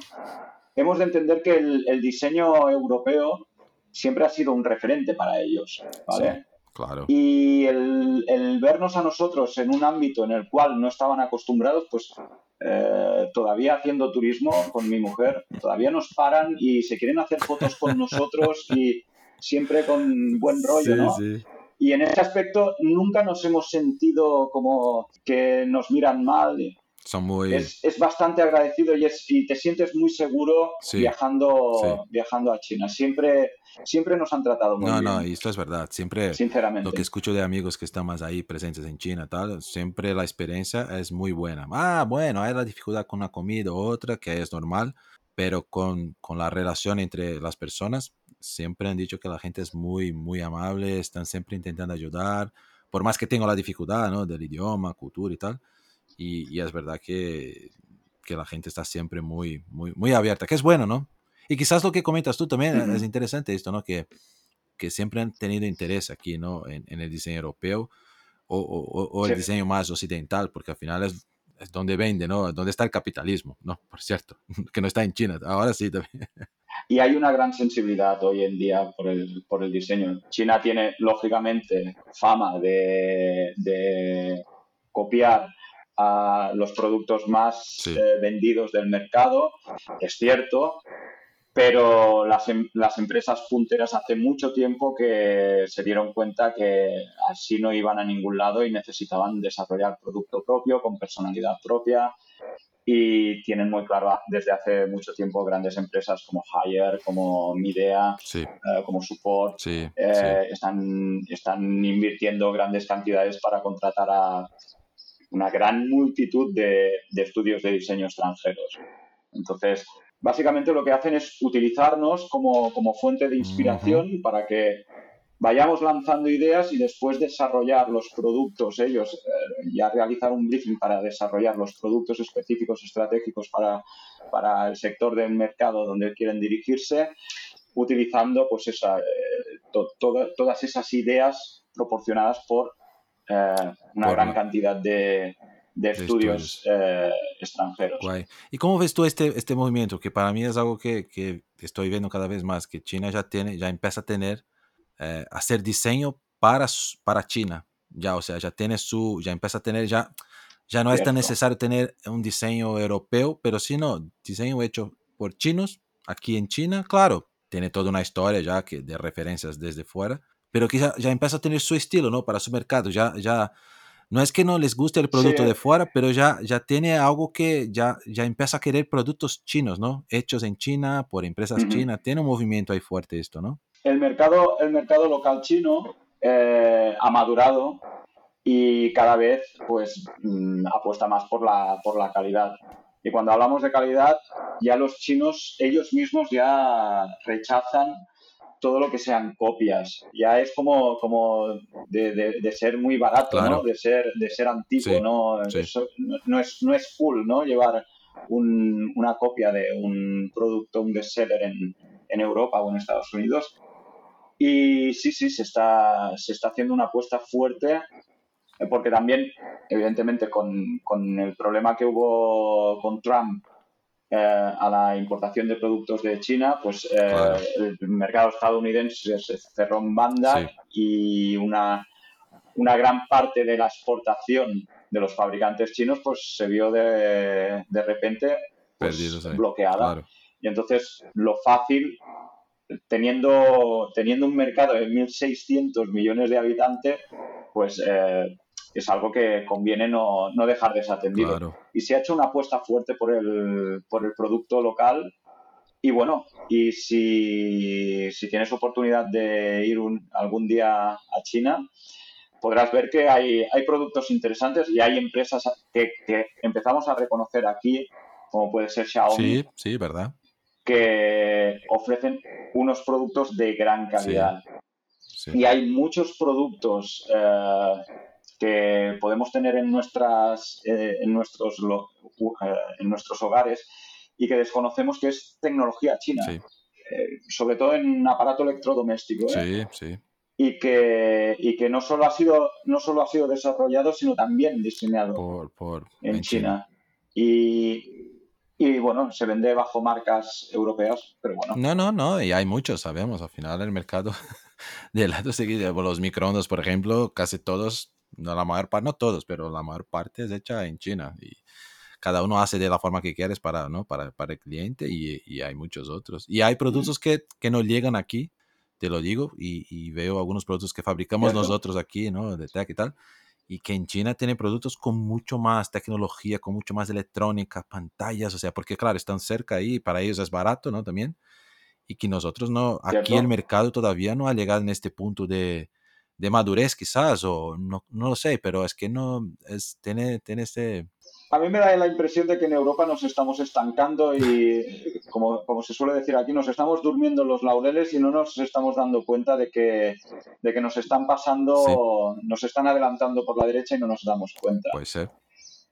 Hemos de entender que el, diseño europeo siempre ha sido un referente para ellos, ¿vale? claro. Y el, vernos a nosotros en un ámbito en el cual no estaban acostumbrados, pues eh, todavía haciendo turismo con mi mujer, todavía nos paran y se quieren hacer fotos con nosotros y siempre con buen rollo, ¿no? Sí. Y en ese aspecto nunca nos hemos sentido como que nos miran mal. Son muy... es, es, bastante agradecido y, es, y te sientes muy seguro viajando, viajando a China. Siempre, siempre nos han tratado muy bien. No, no, y esto es verdad. Siempre Sinceramente. lo que escucho de amigos que están más ahí presentes en China, tal, siempre la experiencia es muy buena. Ah, bueno, hay la dificultad con una comida u otra, que es normal, pero con, con la relación entre las personas siempre han dicho que la gente es muy, muy amable, están siempre intentando ayudar, por más que tengo la dificultad, ¿no? Del idioma, cultura y tal. Y, es verdad que, que, la gente está siempre muy, muy, muy abierta, que es bueno, ¿no? Y quizás lo que comentas tú también es interesante esto, ¿no? Que, que siempre han tenido interés aquí, ¿no? En, en el diseño europeo o, o, o el diseño más occidental, porque al final es, es donde vende, ¿no? Donde está el capitalismo, ¿no? Por cierto, que no está en China, ahora sí también. Y hay una gran sensibilidad hoy en día por el, por el diseño. China tiene, lógicamente, fama de, de copiar a los productos más eh, vendidos del mercado, es cierto, pero las, em, las, empresas punteras hace mucho tiempo que se dieron cuenta que así no iban a ningún lado y necesitaban desarrollar producto propio, con personalidad propia, y tienen muy claro desde hace mucho tiempo grandes empresas como Hire, como Midea, eh, como Support, eh, Están, están invirtiendo grandes cantidades para contratar a una gran multitud de, de estudios de diseño extranjeros. Entonces, básicamente lo que hacen es utilizarnos como, como fuente de inspiración para que vayamos lanzando ideas y después desarrollar los productos ellos, eh, ya realizar un briefing para desarrollar los productos específicos estratégicos para, para el sector del mercado donde quieren dirigirse, utilizando pues esa, eh, todas esas ideas proporcionadas por eh, una gran cantidad de, de estudios, extranjeros. ¿Y cómo ves tú este, este movimiento? Que para mí es algo que, que, estoy viendo cada vez más, que China ya, tiene, ya empieza a tener eh, hacer diseño para, para China. Ya, o sea, ya tiene su, ya empieza a tener ya, Ya no es tan Cierto. necesario tener un diseño europeo, pero sí no, diseño hecho por chinos, aquí en China, claro, tiene toda una historia ya que de referencias desde fuera, pero quizá ya empieza a tener su estilo, ¿no? Para su mercado, ya, ya, no es que no les guste el producto Sí. de fuera, pero ya, ya tiene algo que ya, ya empieza a querer productos chinos, ¿no? Hechos en China, por empresas Ujú. chinas, tiene un movimiento ahí fuerte esto, ¿no? El mercado, el mercado local chino eh, ha madurado y cada vez pues mm, apuesta más por la, por la calidad. Y cuando hablamos de calidad, ya los chinos ellos mismos ya rechazan todo lo que sean copias. Ya es como, como de, de- de ser muy barato, Claro. ¿no? De ser, de ser antiguo, Sí, ¿no? sí. Eso no, no es, no es cool, ¿no? Llevar un- una copia de un producto, un bestseller en, en Europa o en Estados Unidos. Y sí, sí, se está, se está haciendo una apuesta fuerte, eh, porque también, evidentemente, con, con el problema que hubo con Trump eh, a la importación de productos de China, pues eh, Claro. el mercado estadounidense se cerró en banda Sí. y una, una gran parte de la exportación de los fabricantes chinos pues se vio de, de repente pues, ahí, bloqueada. Claro, Y entonces lo fácil, teniendo, teniendo un mercado de 1.600 millones de habitantes, pues eh, es algo que conviene no, no dejar desatendido. claro. Y se ha hecho una apuesta fuerte por el, por el producto local. Y bueno, y si, si tienes oportunidad de ir un- algún día a China, podrás ver que hay, hay productos interesantes y hay empresas que, que empezamos a reconocer aquí, como puede ser Xiaomi, Sí, sí, ¿verdad? que ofrecen unos productos de gran calidad. Sí. Y hay muchos productos eh, que podemos tener en, nuestras, eh, en, nuestros, lo- eh, en nuestros hogares y que desconocemos que es tecnología china, Sí, eh, sobre todo en aparato electrodoméstico. ¿eh? sí, sí. Y que, y que no, solo ha sido, no solo ha sido desarrollado, sino también diseñado Por, por, en China. Y, y bueno, se vende bajo marcas europeas, pero bueno. No, no, no, y hay muchos, sabemos, al final el mercado de lado seguido, los microondas, por ejemplo, casi todos, no la mayor parte, no todos, pero la mayor parte es hecha en China y cada uno hace de la forma que quieres para, ¿no? para, para el cliente y, y hay muchos otros. Y hay productos que, que no llegan aquí, te lo digo, y, y veo algunos productos que fabricamos Cierto. nosotros aquí, ¿no? De tech y tal, y que en China tienen productos con mucho más tecnología, con mucho más electrónica, pantallas, o sea, porque claro, están cerca ahí, para ellos es barato, ¿no? También. Y que nosotros no, aquí el mercado todavía no ha llegado en este punto de, de madurez quizás, o no, no lo sé, pero es que no, es, tiene, tiene este... A mí me da la impresión de que en Europa nos estamos estancando y, como, como se suele decir aquí, nos estamos durmiendo en los laureles y no nos estamos dando cuenta de que, de que nos están pasando, nos están adelantando por la derecha y no nos damos cuenta. Puede ser,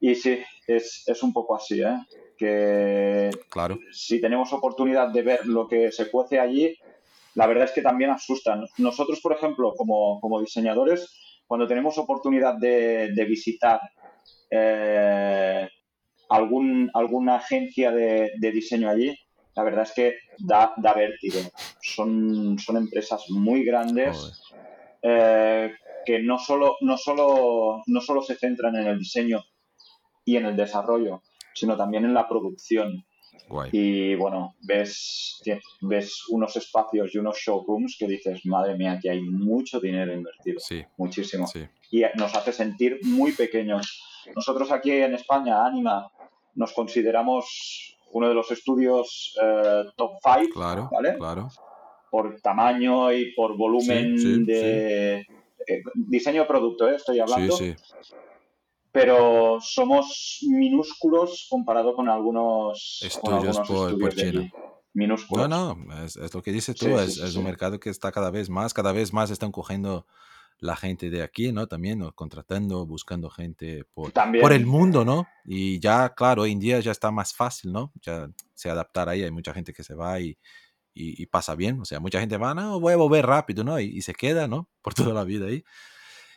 Y sí, es, es un poco así, ¿eh? Que claro. si tenemos oportunidad de ver lo que se cuece allí, la verdad es que también asustan. Nosotros, por ejemplo, como, como diseñadores, cuando tenemos oportunidad de, de visitar eh, algún, alguna agencia de, de diseño allí, la verdad es que da, da vértigo. Son, son empresas muy grandes eh, que no solo, no, solo, no solo se centran en el diseño y en el desarrollo, sino también en la producción. Guay. Y bueno, ves, ves unos espacios y unos showrooms que dices, madre mía, aquí hay mucho dinero invertido, Sí, muchísimo. sí, Y nos hace sentir muy pequeños. Nosotros aquí en España, Anima, nos consideramos uno de los estudios eh, top 5, claro, ¿vale? claro. por tamaño y por volumen Sí, sí, de eh, diseño de producto, ¿eh? estoy Sí, hablando, sí, pero somos minúsculos comparado con algunos, con Estudios algunos por- estudios por de China. aquí. Minúsculos. No, no, es, es lo que dices tú, sí, es, sí, es sí. un mercado que está cada vez más, cada vez más están cogiendo la gente de aquí, ¿no? También, ¿no? contratando, buscando gente por, También. por el mundo, ¿no? Y ya, claro, hoy en día ya está más fácil, ¿no? Ya se adaptar ahí, hay mucha gente que se va y, y, y pasa bien, o sea, mucha gente va, no, voy a volver rápido, ¿no? Y, y se queda, ¿no? Por toda la vida ahí.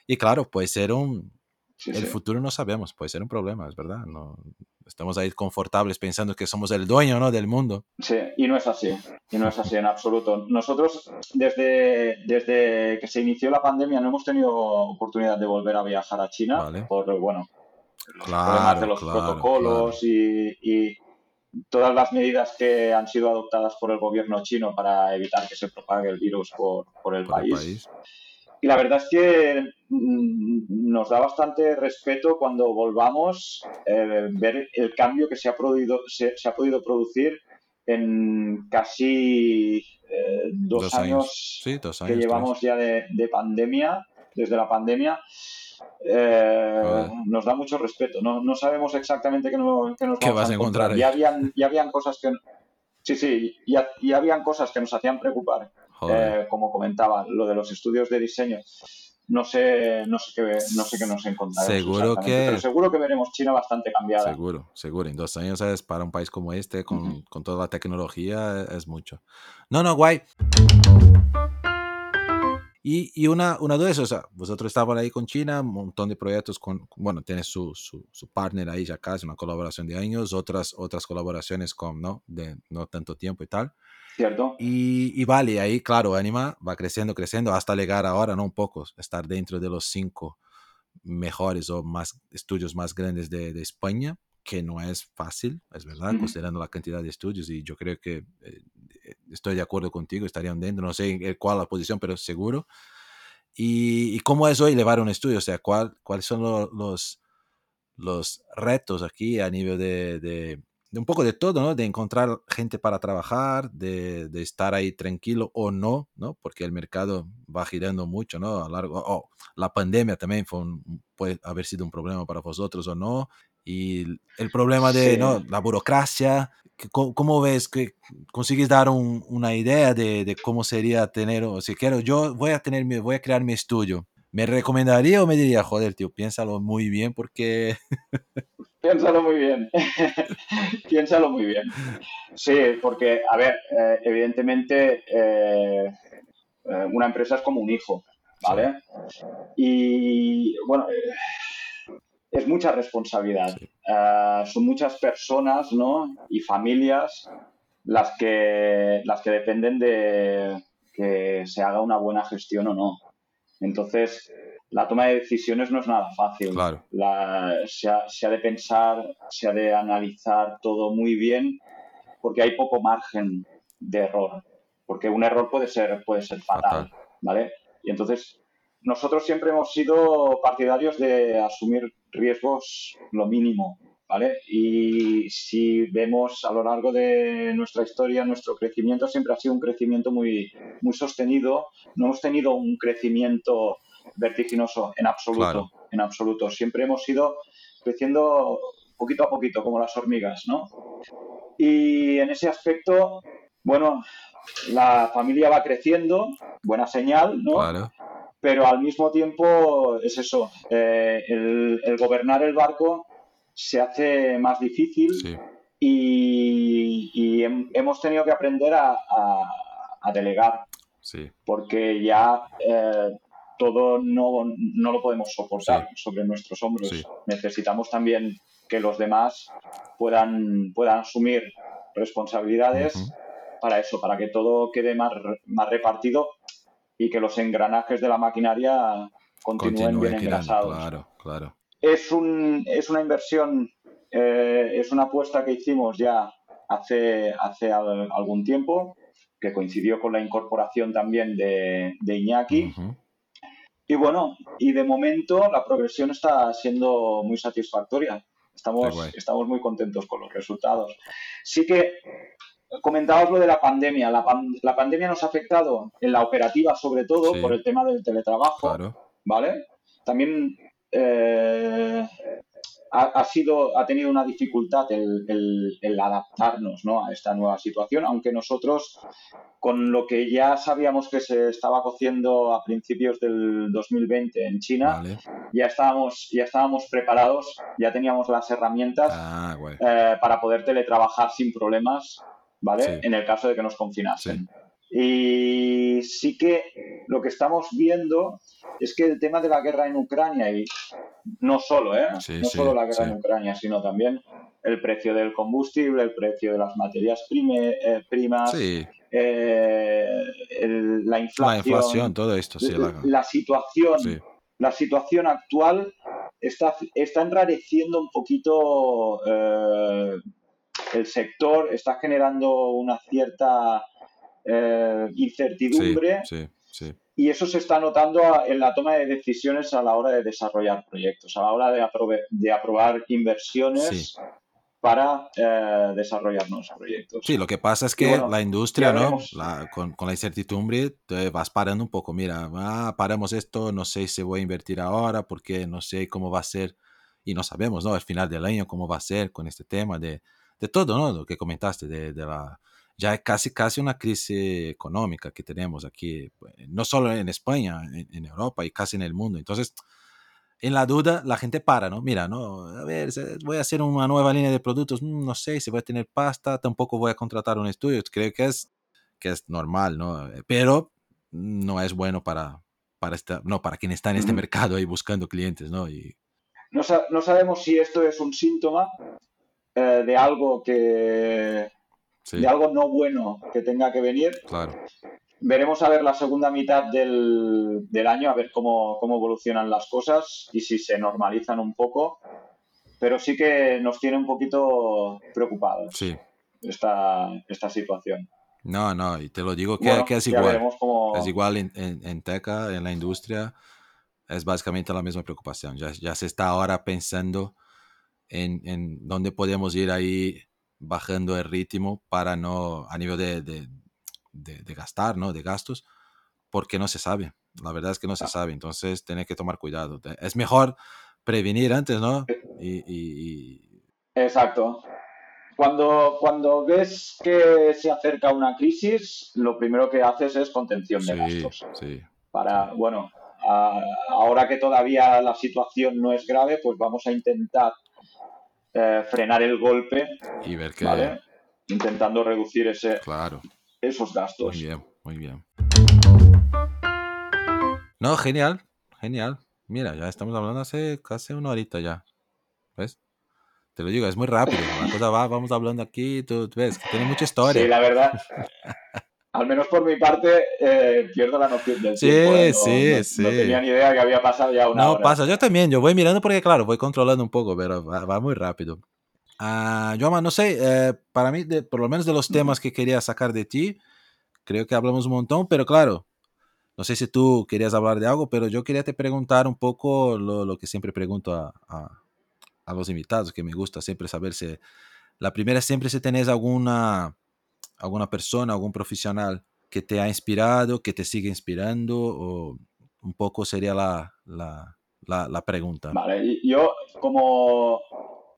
Y claro, puede ser un, Sí, el sí. futuro no sabemos, puede ser un problema, es verdad, no, estamos ahí confortables pensando que somos el dueño, ¿no? Del mundo. Sí, y no es así, y no es así en absoluto. Nosotros, desde, desde que se inició la pandemia, no hemos tenido oportunidad de volver a viajar a China, Vale. por, bueno, los problemas de los protocolos y, todas las medidas que han sido adoptadas por el gobierno chino para evitar que se propague el virus por, el, país. Y la verdad es que mm, nos da bastante respeto cuando volvamos eh, ver el cambio que se ha, podido, se, ha podido producir en casi eh, dos, años, que llevamos ya de, pandemia, desde la pandemia. Eh, nos da mucho respeto. No, no sabemos exactamente qué, nos vas a encontrar. ya, habían, ya habían cosas que... Sí, sí, ya, ya habían cosas que nos hacían preocupar eh, como comentaba, lo de los estudios de diseño. No sé, no sé qué, no sé qué nos encontraremos. Seguro que. Pero seguro que veremos China bastante cambiada. Seguro, seguro. En dos años para un país como este, con, con toda la tecnología, es mucho. No, no, guay. Y, y, una, una de esas, o sea, vosotros estaban ahí con China, un montón de proyectos con, bueno, tienes su, su, su, partner ahí ya casi, una colaboración de años, otras, otras colaboraciones con, ¿no? De no tanto tiempo y tal. ¿Cierto? Y, y, vale, ahí, claro, Anima va creciendo, creciendo, hasta llegar ahora, ¿no? Un poco, estar dentro de los cinco mejores o más estudios más grandes de, de España, que no es fácil, es verdad, considerando la cantidad de estudios, y yo creo que eh, estoy de acuerdo contigo, estarían dentro, no sé en cuál la posición, pero seguro. Y, y cómo es hoy llevar un estudio, o sea, cuál, cuáles son los, los retos aquí a nivel de un poco de todo, ¿no? De encontrar gente para trabajar, de, de, estar ahí tranquilo o no, ¿no? Porque el mercado va girando mucho, ¿no? A largo, oh, la pandemia también fue puede haber sido un problema para vosotros o no. Y el problema de ¿no? la burocracia, ¿cómo, ves que consigues dar un, una idea de, de, cómo sería tener, o si quiero, yo voy a tener, voy a crear mi estudio. ¿Me recomendaría o me diría, joder, tío, piénsalo muy bien porque Piénsalo muy bien. Piénsalo muy bien. Sí, porque, a ver, eh, evidentemente eh, eh, una empresa es como un hijo, ¿vale? Y bueno, es mucha responsabilidad. son muchas personas, ¿no? Y familias las que, las que dependen de que se haga una buena gestión o no. Entonces, la toma de decisiones no es nada fácil. se, ha, de pensar, se ha de analizar todo muy bien, porque hay poco margen de error. Porque un error puede ser, puede ser fatal, ¿vale? Y entonces, nosotros siempre hemos sido partidarios de asumir riesgos lo mínimo, ¿vale? Y si vemos a lo largo de nuestra historia, nuestro crecimiento siempre ha sido un crecimiento muy, muy sostenido. No hemos tenido un crecimiento vertiginoso en absoluto, en absoluto. Siempre hemos ido creciendo poquito a poquito, como las hormigas, ¿no? Y en ese aspecto, bueno, la familia va creciendo, buena señal, ¿no? Pero al mismo tiempo es eso, eh, el, gobernar el barco se hace más difícil y, hemos tenido que aprender a, delegar. Porque ya eh, todo no, no lo podemos soportar sobre nuestros hombros. Necesitamos también que los demás puedan, puedan asumir responsabilidades para eso, para que todo quede más, más repartido y que los engranajes de la maquinaria continúen bien engrasados. Claro, claro. Es, un, es una inversión, eh, es una apuesta que hicimos ya hace, hace algún tiempo, que coincidió con la incorporación también de, de Iñaki. Y bueno, y de momento la progresión está siendo muy satisfactoria. Estamos, estamos muy contentos con los resultados. Sí que comentabas lo de la pandemia. La, la pandemia nos ha afectado en la operativa, sobre todo, por el tema del teletrabajo. ¿Vale? También eh, ha, sido, ha tenido una dificultad el, adaptarnos a esta nueva situación, aunque nosotros, con lo que ya sabíamos que se estaba cociendo a principios del 2020 en China, ya, estábamos, ya estábamos preparados, ya teníamos las herramientas ah, eh, para poder teletrabajar sin problemas, ¿vale? En el caso de que nos confinasen. Y sí que lo que estamos viendo es que el tema de la guerra en Ucrania, y no solo, ¿eh? no solo la guerra en Ucrania, sino también el precio del combustible, el precio de las materias eh, primas, eh, la inflación. La todo esto, La, situación, la situación actual está, está enrareciendo un poquito eh, el sector, está generando una cierta eh, incertidumbre. Y eso se está notando en la toma de decisiones a la hora de desarrollar proyectos, a la hora de, de aprobar inversiones para eh, desarrollar nuevos proyectos. Sí, lo que pasa es que la industria, ¿no? con, la incertidumbre, te vas parando un poco. Mira, ah, paramos esto, no sé si voy a invertir ahora porque no sé cómo va a ser y no sabemos, ¿no? Al final del año cómo va a ser con este tema de, de todo, ¿no? Lo que comentaste, de, de la... Ya es casi, casi una crisis económica que tenemos aquí, pues, no solo en España, en, en Europa y casi en el mundo. Entonces, en la duda, la gente para, ¿no? Mira, ¿no? A ver, voy a hacer una nueva línea de productos, mm, no sé si voy a tener pasta, tampoco voy a contratar un estudio, creo que es, que es normal, ¿no? Eh, pero no es bueno para, para, esta, no, para quien está en este mercado ahí buscando clientes, ¿no? Y... No, no sabemos si esto es un síntoma eh, de algo que... de algo no bueno que tenga que venir. Claro veremos a ver la segunda mitad del, año, a ver cómo, evolucionan las cosas y si se normalizan un poco. Pero sí que nos tiene un poquito preocupados sí. esta, esta situación. No, no, y te lo digo que, es igual. Es igual en, en, Teca, en la industria, es básicamente la misma preocupación. Ya, ya se está ahora pensando en, en dónde podemos ir ahí bajando el ritmo para no, a nivel de de, gastar, ¿no? De gastos, porque no se sabe. La verdad es que no se sabe, entonces tiene que tomar cuidado. Es mejor prevenir antes, ¿no? Eh, y, Exacto. Cuando, cuando ves que se acerca una crisis, lo primero que haces es contención de gastos. Sí, Para, bueno, ahora que todavía la situación no es grave, pues vamos a intentar eh, frenar el golpe. Y ver que... ¿vale? Intentando reducir ese, claro esos gastos. Muy bien, muy bien. No, genial, genial. Mira, ya estamos hablando hace casi una horita ya. ¿Ves? Te lo digo, es muy rápido. La cosa va, vamos hablando aquí, tú, ves, que tiene mucha historia. Sí, la verdad. Al menos por mi parte, eh, pierdo la noción del sí, tiempo. ¿eh? Sí, sí, no, tenía ni idea que había pasado ya una hora. No, pasa, yo también. Yo voy mirando porque, claro, voy controlando un poco, pero va, muy rápido. Uh, Yoma, no sé, eh, para mí, por lo menos de los temas que quería sacar de ti, creo que hablamos un montón, pero claro, no sé si tú querías hablar de algo, pero yo quería te preguntar un poco lo, que siempre pregunto a, a, los invitados, que me gusta siempre saber si, la primera siempre si tenés alguna, alguna persona, algún profesional que te ha inspirado, que te sigue inspirando, o un poco sería la, la, la pregunta. Vale, yo como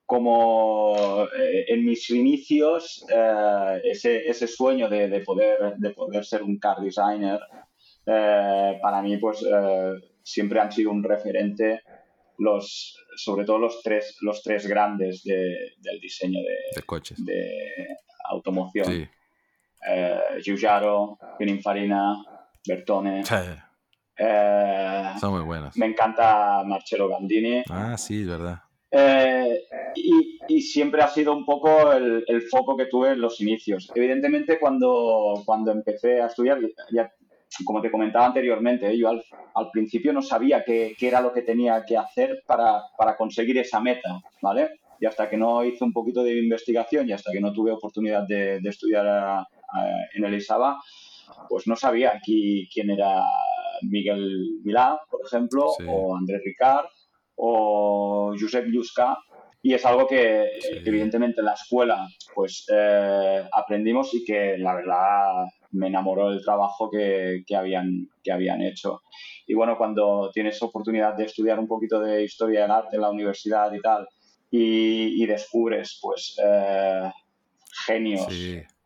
como eh, en mis inicios eh, ese, ese, sueño de, de, poder, de poder ser un car designer, eh, para mí pues siempre han sido un referente los, sobre todo los tres, los tres grandes del diseño de, coches. de automoción. Sí. Giugiaro, Pininfarina, Bertone. Son muy buenos. Me encanta Marcello Gandini. Ah, sí, verdad. Eh, y, siempre ha sido un poco el, foco que tuve en los inicios. Evidentemente, cuando, cuando empecé a estudiar, ya, como te comentaba anteriormente, yo al, principio no sabía qué, era lo que tenía que hacer para, conseguir esa meta, ¿vale? Y hasta que no hice un poquito de investigación y hasta que no tuve oportunidad de, estudiar en el ISABA, pues no sabía aquí quién era Miguel Milá, por ejemplo, o Andrés Ricard, o Josep Llusca y es algo que evidentemente en la escuela pues eh, aprendimos y que la verdad me enamoró del trabajo que, habían, que habían hecho. Y bueno, cuando tienes oportunidad de estudiar un poquito de historia del arte en la universidad y tal, y, descubres pues eh, genios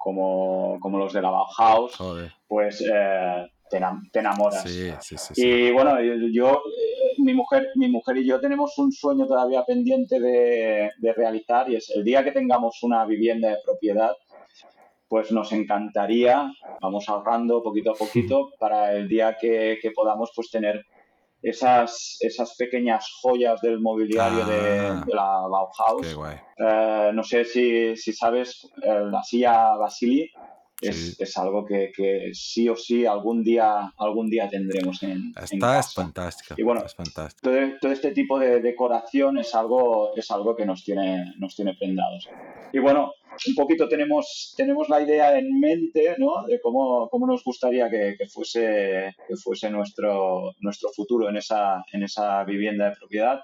como, como, los de la Bauhaus, pues eh, te, enamoras. y bueno, yo, eh, mi, mujer, mi mujer y yo tenemos un sueño todavía pendiente de, realizar y es el día que tengamos una vivienda de propiedad, pues nos encantaría, vamos ahorrando poquito a poquito para el día que, podamos pues tener esas, esas pequeñas joyas del mobiliario de, ah. la Bauhaus. Qué guay. Eh, no sé si, si sabes, eh, la silla Basili es, es algo que, que, sí o sí algún día, algún día tendremos en, Esta en casa. es fantástica. Y bueno, es fantástica. todo, todo, este tipo de decoración es algo, es algo que nos tiene, nos tiene prendados. Y bueno, un poquito tenemos, tenemos la idea en mente ¿no? de cómo, cómo nos gustaría que, que, fuese, que fuese nuestro, nuestro futuro en esa, en esa vivienda de propiedad.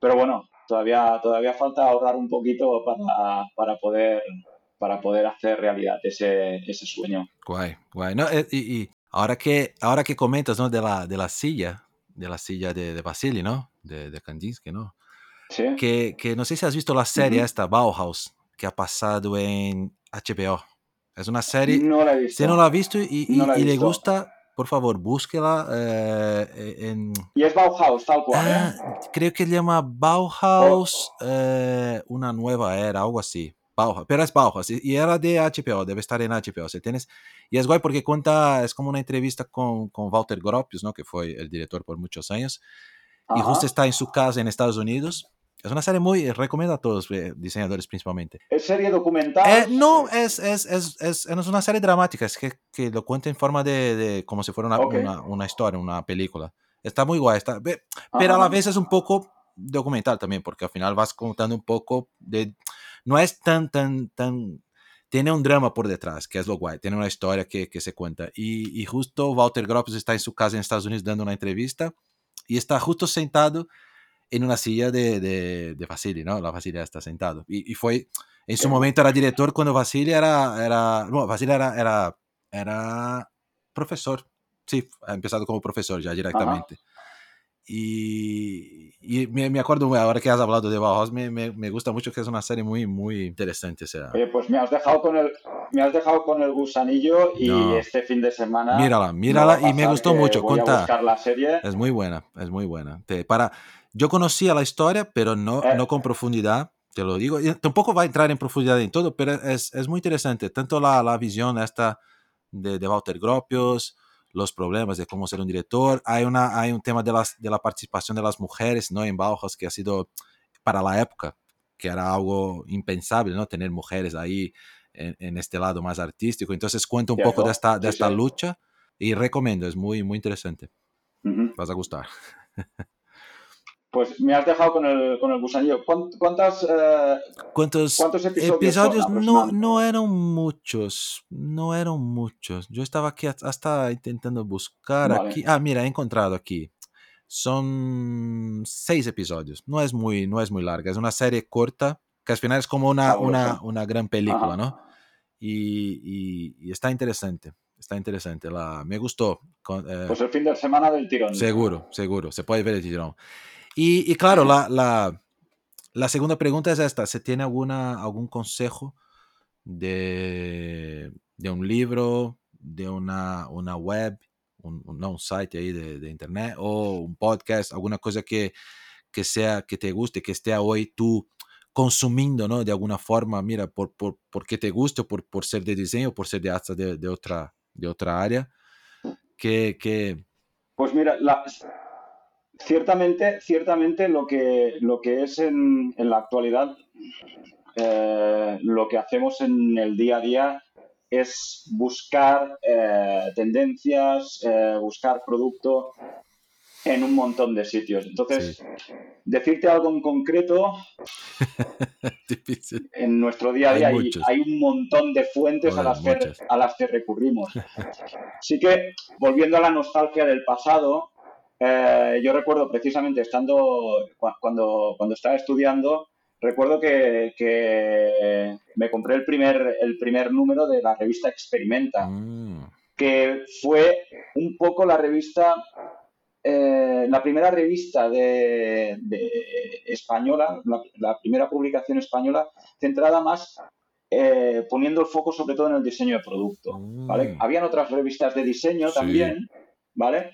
Pero bueno, todavía, todavía falta ahorrar un poquito para, para poder para poder hacer realidad ese, ese sueño. Guay, guay. No, eh, y, y, ahora, que, ahora que comentas ¿no? de, la, de la silla, de la silla de, de Vasily, ¿no? De, de Kandinsky, ¿no? Sí. Que, que no sé si has visto la serie uh -huh. esta, Bauhaus, que ha pasado en HBO. Es una serie... No la he visto. Si no la ha visto y, y, no y le gusta, por favor, búsquela eh, en... Y es Bauhaus, tal cual. Ah, ¿eh? Creo que se llama Bauhaus, oh. eh, una nueva era, algo así. Bauhaus, pero es Bauhaus y era de HBO, debe estar en HBO. Si tienes, y es guay porque cuenta, es como una entrevista con, con Walter Gropius, ¿no? que fue el director por muchos años, Ajá. y justo está en su casa en Estados Unidos. Es una serie muy, recomiendo a todos eh, diseñadores principalmente. ¿Es serie documental? Eh, no, es, es, es, es, es una serie dramática, es que, que lo cuenta en forma de, de como si fuera una, okay. una, una, historia, una película. Está muy guay, está, pero Ajá. a la vez es un poco documental también, porque al final vas contando un poco de no es tan, tan, tan... Tiene un drama por detrás, que es lo guay. Tiene una historia que, que se cuenta. Y, y, justo Walter Gropius está en su casa en Estados Unidos dando una entrevista y está justo sentado en una silla de, de, de Vasily, ¿no? La Vasily está sentado. Y, y, fue, en su momento era director cuando Vasily era, era, bueno, Vasily era, era, era profesor. Sí, ha empezado como profesor ya directamente. Ajá. Y, y me, me, acuerdo, ahora que has hablado de Bauhaus, me, me, me, gusta mucho que es una serie muy, muy interesante. O sea. Oye, pues me has dejado con el, me has dejado con el gusanillo y no. este fin de semana. Mírala, mírala y me gustó mucho. Voy Conta, a buscar la serie. Es muy buena, es muy buena. Te, para, yo conocía la historia, pero no, eh. no con profundidad. Te lo digo, y tampoco va a entrar en profundidad en todo, pero es, es muy interesante. Tanto la, la visión esta de, de Walter Gropius, los problemas de cómo ser un director. Hay, una, hay un tema de, las, de la participación de las mujeres ¿no? en Bauhaus que ha sido para la época, que era algo impensable, ¿no? Tener mujeres ahí en, en este lado más artístico. Entonces cuento un poco de esta, de esta lucha y recomiendo, es muy, muy interesante. Uh -huh. Vas a gustar. Pues me has dejado con el, con el gusanillo. ¿Cuántas, eh, ¿Cuántos, ¿Cuántos, episodios? episodios no, no eran muchos. No eran muchos. Yo estaba aquí hasta intentando buscar vale. aquí. Ah, mira, he encontrado aquí. Son seis episodios. No es muy, no es muy larga. Es una serie corta que al final es como una, una, una gran película, Ajá. ¿no? Y, y, y, está interesante. Está interesante. La, me gustó. Eh, pues el fin de semana del tirón. Seguro, seguro. Se puede ver el tirón. Y, y claro, la, la, la, segunda pregunta es esta. ¿Se tiene alguna, algún consejo de, de un libro, de una, una web, un, no, un site ahí de, de, internet o un podcast, alguna cosa que, que, sea, que te guste, que esté hoy tú consumiendo, ¿no? De alguna forma, mira, por, por, porque te guste, por, por ser de diseño, por ser de hasta de, de otra, de otra área, que... que... Pues mira, la, ciertamente, ciertamente lo que, lo que es en, en la actualidad, eh, lo que hacemos en el día a día es buscar eh, tendencias, eh, buscar producto en un montón de sitios. Entonces, sí. decirte algo en concreto, en nuestro día a día hay, hay, hay un montón de fuentes a, las que, a las que recurrimos. Así que, volviendo a la nostalgia del pasado, eh, yo recuerdo precisamente estando, cuando, cuando estaba estudiando, recuerdo que, que, me compré el primer, el primer número de la revista Experimenta, mm. que fue un poco la revista, eh, la primera revista de, de española, la, la, primera publicación española centrada más eh, poniendo el foco sobre todo en el diseño de producto. Mm. ¿vale? Habían otras revistas de diseño sí. también, ¿vale?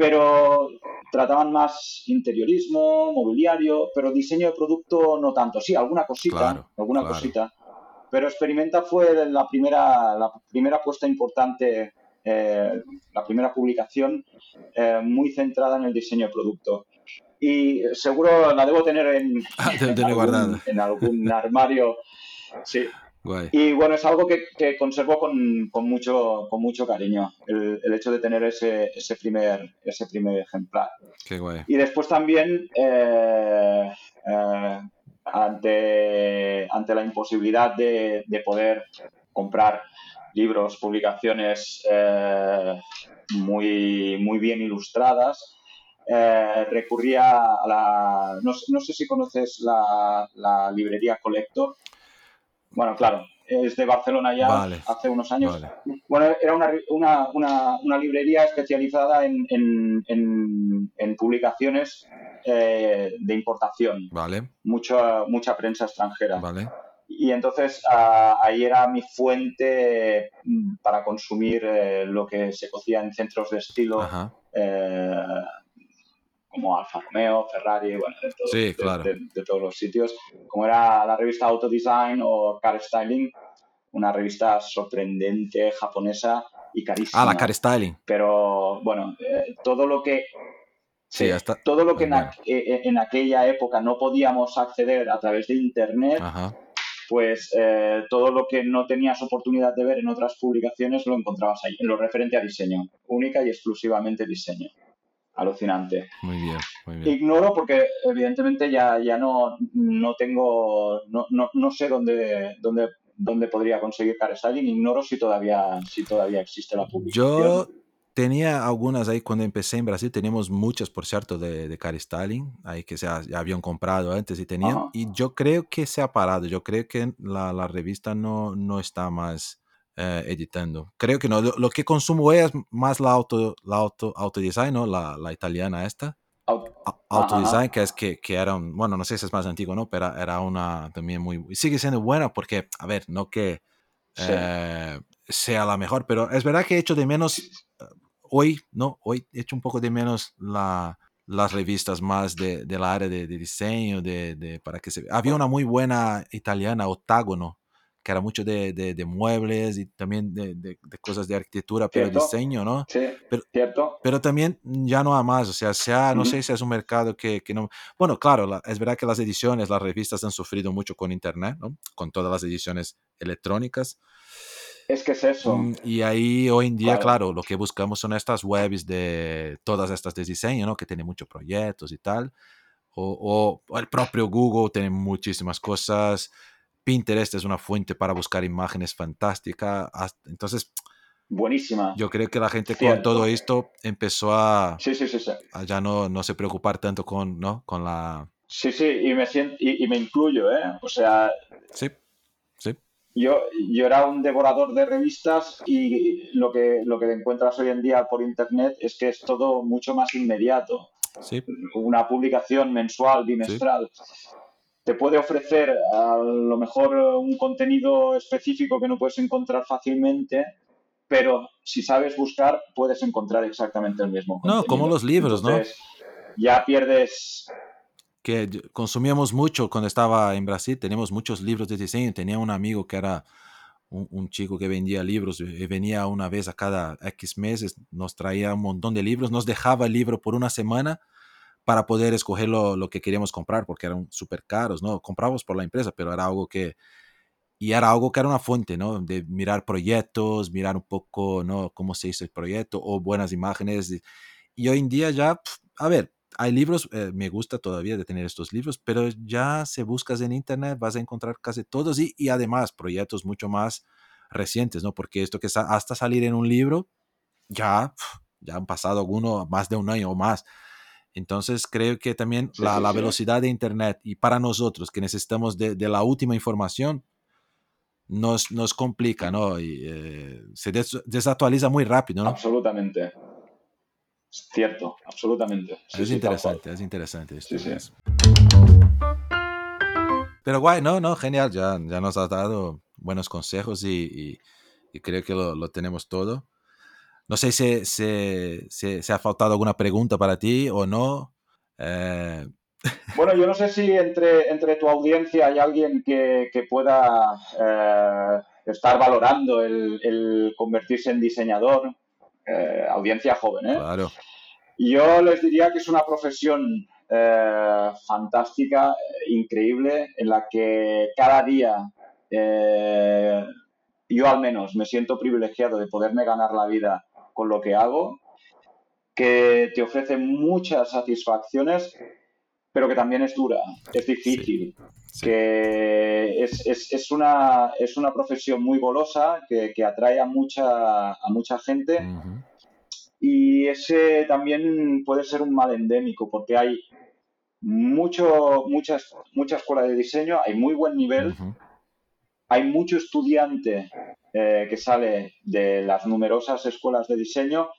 Pero trataban más interiorismo, mobiliario, pero diseño de producto no tanto. Sí, alguna cosita, claro, alguna claro. cosita. Pero Experimenta fue la primera, la primera puesta importante, eh, la primera publicación eh, muy centrada en el diseño de producto. Y seguro la debo tener en, en, algún, en algún, armario. Sí. Y bueno, es algo que, que conservo con, con, mucho, con mucho cariño, el, el hecho de tener ese, ese, primer, ese primer ejemplar. Qué guay. Y después también, eh, eh, ante, ante la imposibilidad de, de poder comprar libros, publicaciones eh, muy, muy bien ilustradas, eh, recurría a la... No, no, sé si conoces la, la librería Collector. Bueno, claro, es de Barcelona ya vale, hace unos años. Vale. Bueno, era una, una, una, una librería especializada en, en, en, en publicaciones eh, de importación. Vale. Mucha, mucha prensa extranjera. Vale. Y entonces ahí era mi fuente para consumir eh, lo que se cocía en centros de estilo eh, como Alfa Romeo, Ferrari, bueno, de, todo, sí, claro. de, de, de, todos los sitios, como era la revista Auto Design o Car Styling, una revista sorprendente, japonesa y carísima. Ah, la Car Styling. Pero bueno, eh, todo lo que Sí, hasta... todo lo que en, a, en, aquella época no podíamos acceder a través de internet, Ajá. pues eh, todo lo que no tenías oportunidad de ver en otras publicaciones lo encontrabas ahí, en lo referente a diseño, única y exclusivamente diseño. Alucinante. Muy bien, muy bien. Ignoro porque evidentemente ya, ya no, no tengo, no, no, no sé dónde, dónde, dónde podría conseguir car styling, ignoro si todavía, si todavía existe la publicación. Yo tenía algunas ahí cuando empecé en Brasil, teníamos muchas, por cierto, de, de car styling, ahí que se ya habían comprado antes y tenían, Ajá. y yo creo que se ha parado, yo creo que la, la revista no, no está más eh, editando. Creo que no, lo, lo, que consumo es más la auto, la auto, auto design, ¿no? La, la italiana esta. Auto design, que es que, que, era un, bueno, no sé si es más antiguo, ¿no? Pero era una también muy, sigue siendo buena porque, a ver, no que Sí. eh, sea la mejor, pero es verdad que he hecho de menos eh, hoy, ¿no? Hoy he hecho un poco de menos la, las revistas más de, de la área de, de diseño, de, de, para que se Había una muy buena italiana, Octágono, que era mucho de, de, de muebles y también de, de, cosas de arquitectura, pero ¿Cierto? diseño, ¿no? Sí, pero, cierto. Pero también ya no a más, o sea, sea, no uh -huh. sé si es un mercado que, que no... Bueno, claro, la, es verdad que las ediciones, las revistas han sufrido mucho con Internet, ¿no? Con todas las ediciones electrónicas. Es que es eso. Mm, Y ahí hoy en día, claro, claro lo que buscamos son estas webs de todas estas de diseño, ¿no? Que tienen muchos proyectos y tal. O, o el propio Google tiene muchísimas cosas. Pinterest es una fuente para buscar imágenes fantásticas. Entonces, buenísima. Yo creo que la gente Cierto. con todo esto empezó a, sí, sí, sí, sí. a ya no, no se preocupar tanto con, ¿no? con la... Sí, sí, y me, siento, y, y me incluyo, ¿eh? O sea... Sí, sí. Yo, yo era un devorador de revistas y lo que, lo que encuentras hoy en día por internet es que es todo mucho más inmediato. Sí. Una publicación mensual, bimestral. Sí te puede ofrecer a lo mejor un contenido específico que no puedes encontrar fácilmente, pero si sabes buscar puedes encontrar exactamente el mismo. Contenido. No, como los libros, Entonces, ¿no? Ya pierdes... Que consumíamos mucho cuando estaba en Brasil, teníamos muchos libros de diseño. Tenía un amigo que era un, un, chico que vendía libros y venía una vez a cada X meses, nos traía un montón de libros, nos dejaba el libro por una semana para poder escoger lo, lo que queríamos comprar, porque eran súper caros, ¿no? Compramos por la empresa, pero era algo que... Y era algo que era una fuente, ¿no? De mirar proyectos, mirar un poco, ¿no? Cómo se hizo el proyecto o buenas imágenes. Y, hoy en día ya, a ver, hay libros, eh, me gusta todavía de tener estos libros, pero ya si buscas en internet vas a encontrar casi todos y, y además proyectos mucho más recientes, ¿no? Porque esto que hasta salir en un libro, ya, ya han pasado algunos, más de un año o más. Entonces creo que también sí, la, sí, la sí. velocidad de Internet y para nosotros que necesitamos de, de la última información nos, nos complica, ¿no? Y, eh, se des, desactualiza muy rápido, ¿no? Absolutamente. Cierto, absolutamente. Es, interesante, es interesante, esto. Sí, es. Pero guay, no, no, genial, ya, ya nos has dado buenos consejos y, y, y creo que lo, lo tenemos todo. No sé si, si, si, si, ha faltado alguna pregunta para ti o no. Eh... Bueno, yo no sé si entre, entre tu audiencia hay alguien que, que pueda eh, estar valorando el, el, convertirse en diseñador. Eh, audiencia joven, ¿eh? Claro. Yo les diría que es una profesión fantástica, increíble, en la que cada día yo al menos me siento privilegiado de poderme ganar la vida con lo que hago, que te ofrece muchas satisfacciones, pero que también es dura, es difícil, que es, una, es una profesión muy golosa, que, atrae a mucha, a mucha gente. Y ese también puede ser un mal endémico, porque hay mucho, muchas, mucha escuela de diseño, hay muy buen nivel, hay mucho estudiante eh, que sale de las numerosas escuelas de diseño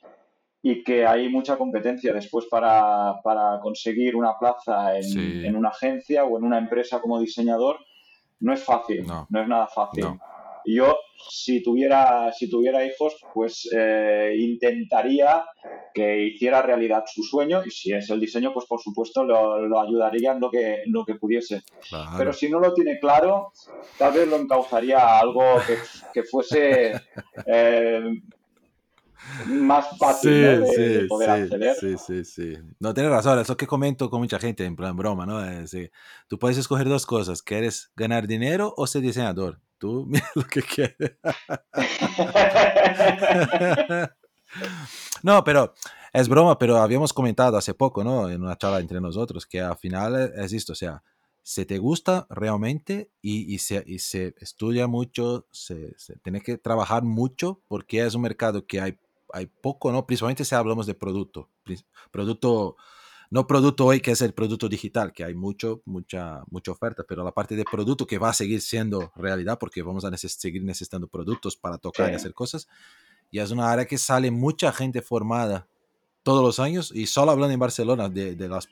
y que hay mucha competencia después para, conseguir una plaza en, una agencia o en una empresa como diseñador. No es fácil, no, es nada fácil. Yo, si tuviera, si tuviera hijos, pues eh, intentaría que hiciera realidad su sueño y si es el diseño, pues por supuesto lo, ayudaría en lo que, lo que pudiese. Pero si no lo tiene claro, tal vez lo encauzaría a algo que, fuese eh, más fácil de, poder acceder. Sí, sí, sí. No, tienes razón, eso que comento con mucha gente en plan broma, ¿no? tú puedes escoger dos cosas, ¿quieres ganar dinero o ser diseñador? Tú mira lo que quieres. no, pero es broma, pero habíamos comentado hace poco, ¿no? En una charla entre nosotros, que al final es esto, o sea, si te gusta realmente y, y, se, y se, estudia mucho, se, se, tiene que trabajar mucho porque es un mercado que hay hay poco, ¿no? Principalmente si hablamos de producto. Producto, no producto hoy que es el producto digital, que hay mucho, mucha, mucha oferta, pero la parte de producto que va a seguir siendo realidad porque vamos a seguir necesitando productos para tocar y hacer cosas. Y es una área que sale mucha gente formada todos los años y solo hablando en Barcelona de, de las,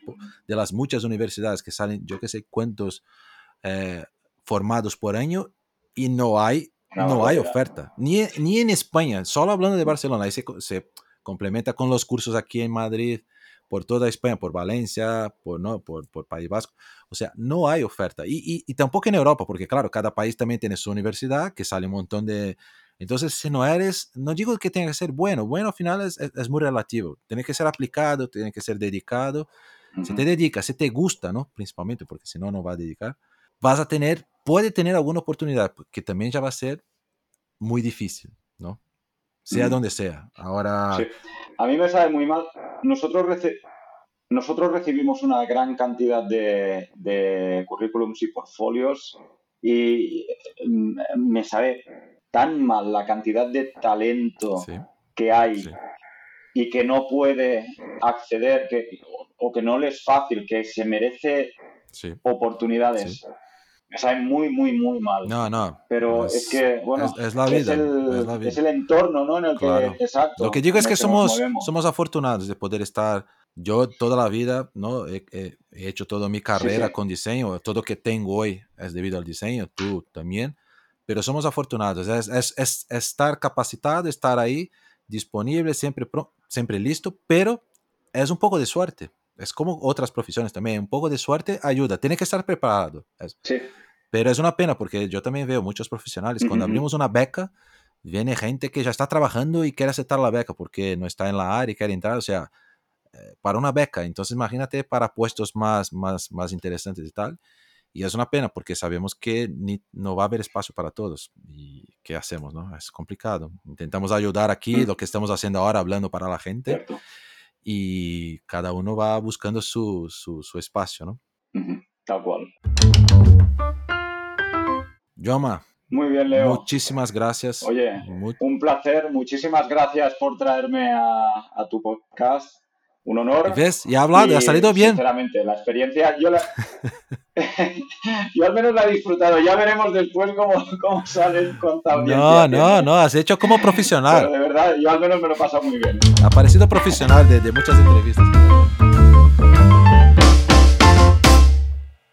de las muchas universidades que salen, yo que sé, cuántos eh, formados por año y no hay no, hay oferta, ni, ni en España, solo hablando de Barcelona, ahí se, se, complementa con los cursos aquí en Madrid, por toda España, por Valencia, por, ¿no? por, por País Vasco. O sea, no hay oferta. Y, y, y, tampoco en Europa, porque claro, cada país también tiene su universidad, que sale un montón de... Entonces, si no eres, no digo que tenga que ser bueno, bueno al final es, es, muy relativo. Tiene que ser aplicado, tiene que ser dedicado. Si te dedicas, si te gusta, ¿no? Principalmente, porque si no, no va a dedicar vas a tener, puede tener alguna oportunidad, que también ya va a ser muy difícil, ¿no? Sea donde sea. Ahora... A mí me sabe muy mal. Nosotros, Nosotros recibimos una gran cantidad de, de currículums y portfolios y mm, me sabe tan mal la cantidad de talento que hay y que no puede acceder que, o que no le es fácil, que se merece oportunidades me sabe muy, muy, muy mal. No, no. Pero es, que, bueno, es, la vida, es, el, entorno, ¿no? En el que, exacto. Lo que digo es que somos, somos afortunados de poder estar. Yo toda la vida, ¿no? He, hecho toda mi carrera con diseño. Todo lo que tengo hoy es debido al diseño, tú también. Pero somos afortunados. Es, es estar capacitado, estar ahí, disponible, siempre, siempre listo, pero es un poco de suerte es como otras profesiones también, un poco de suerte ayuda, tiene que estar preparado. Sí. Pero es una pena porque yo también veo muchos profesionales, cuando abrimos una beca, viene gente que ya está trabajando y quiere aceptar la beca porque no está en la área y quiere entrar, o sea, eh, para una beca, entonces imagínate para puestos más, más, más interesantes y tal. Y es una pena porque sabemos que ni, no va a haber espacio para todos. ¿Y qué hacemos? No? Es complicado. Intentamos ayudar aquí, mm. lo que estamos haciendo ahora, hablando para la gente y cada uno va buscando su, su, espacio, ¿no? Tal cual. Yoma. Muy bien, Leo. Muchísimas gracias. Oye, un placer. Muchísimas gracias por traerme a, a tu podcast un honor. ¿Ves? Ya ha hablado, ha salido bien. Sinceramente, la experiencia, yo, la... yo al menos la he disfrutado. Ya veremos después cómo, cómo sale con No, no, no, has hecho como profesional. Pero de verdad, yo al menos me lo he pasado muy bien. Ha parecido profesional de, de muchas entrevistas.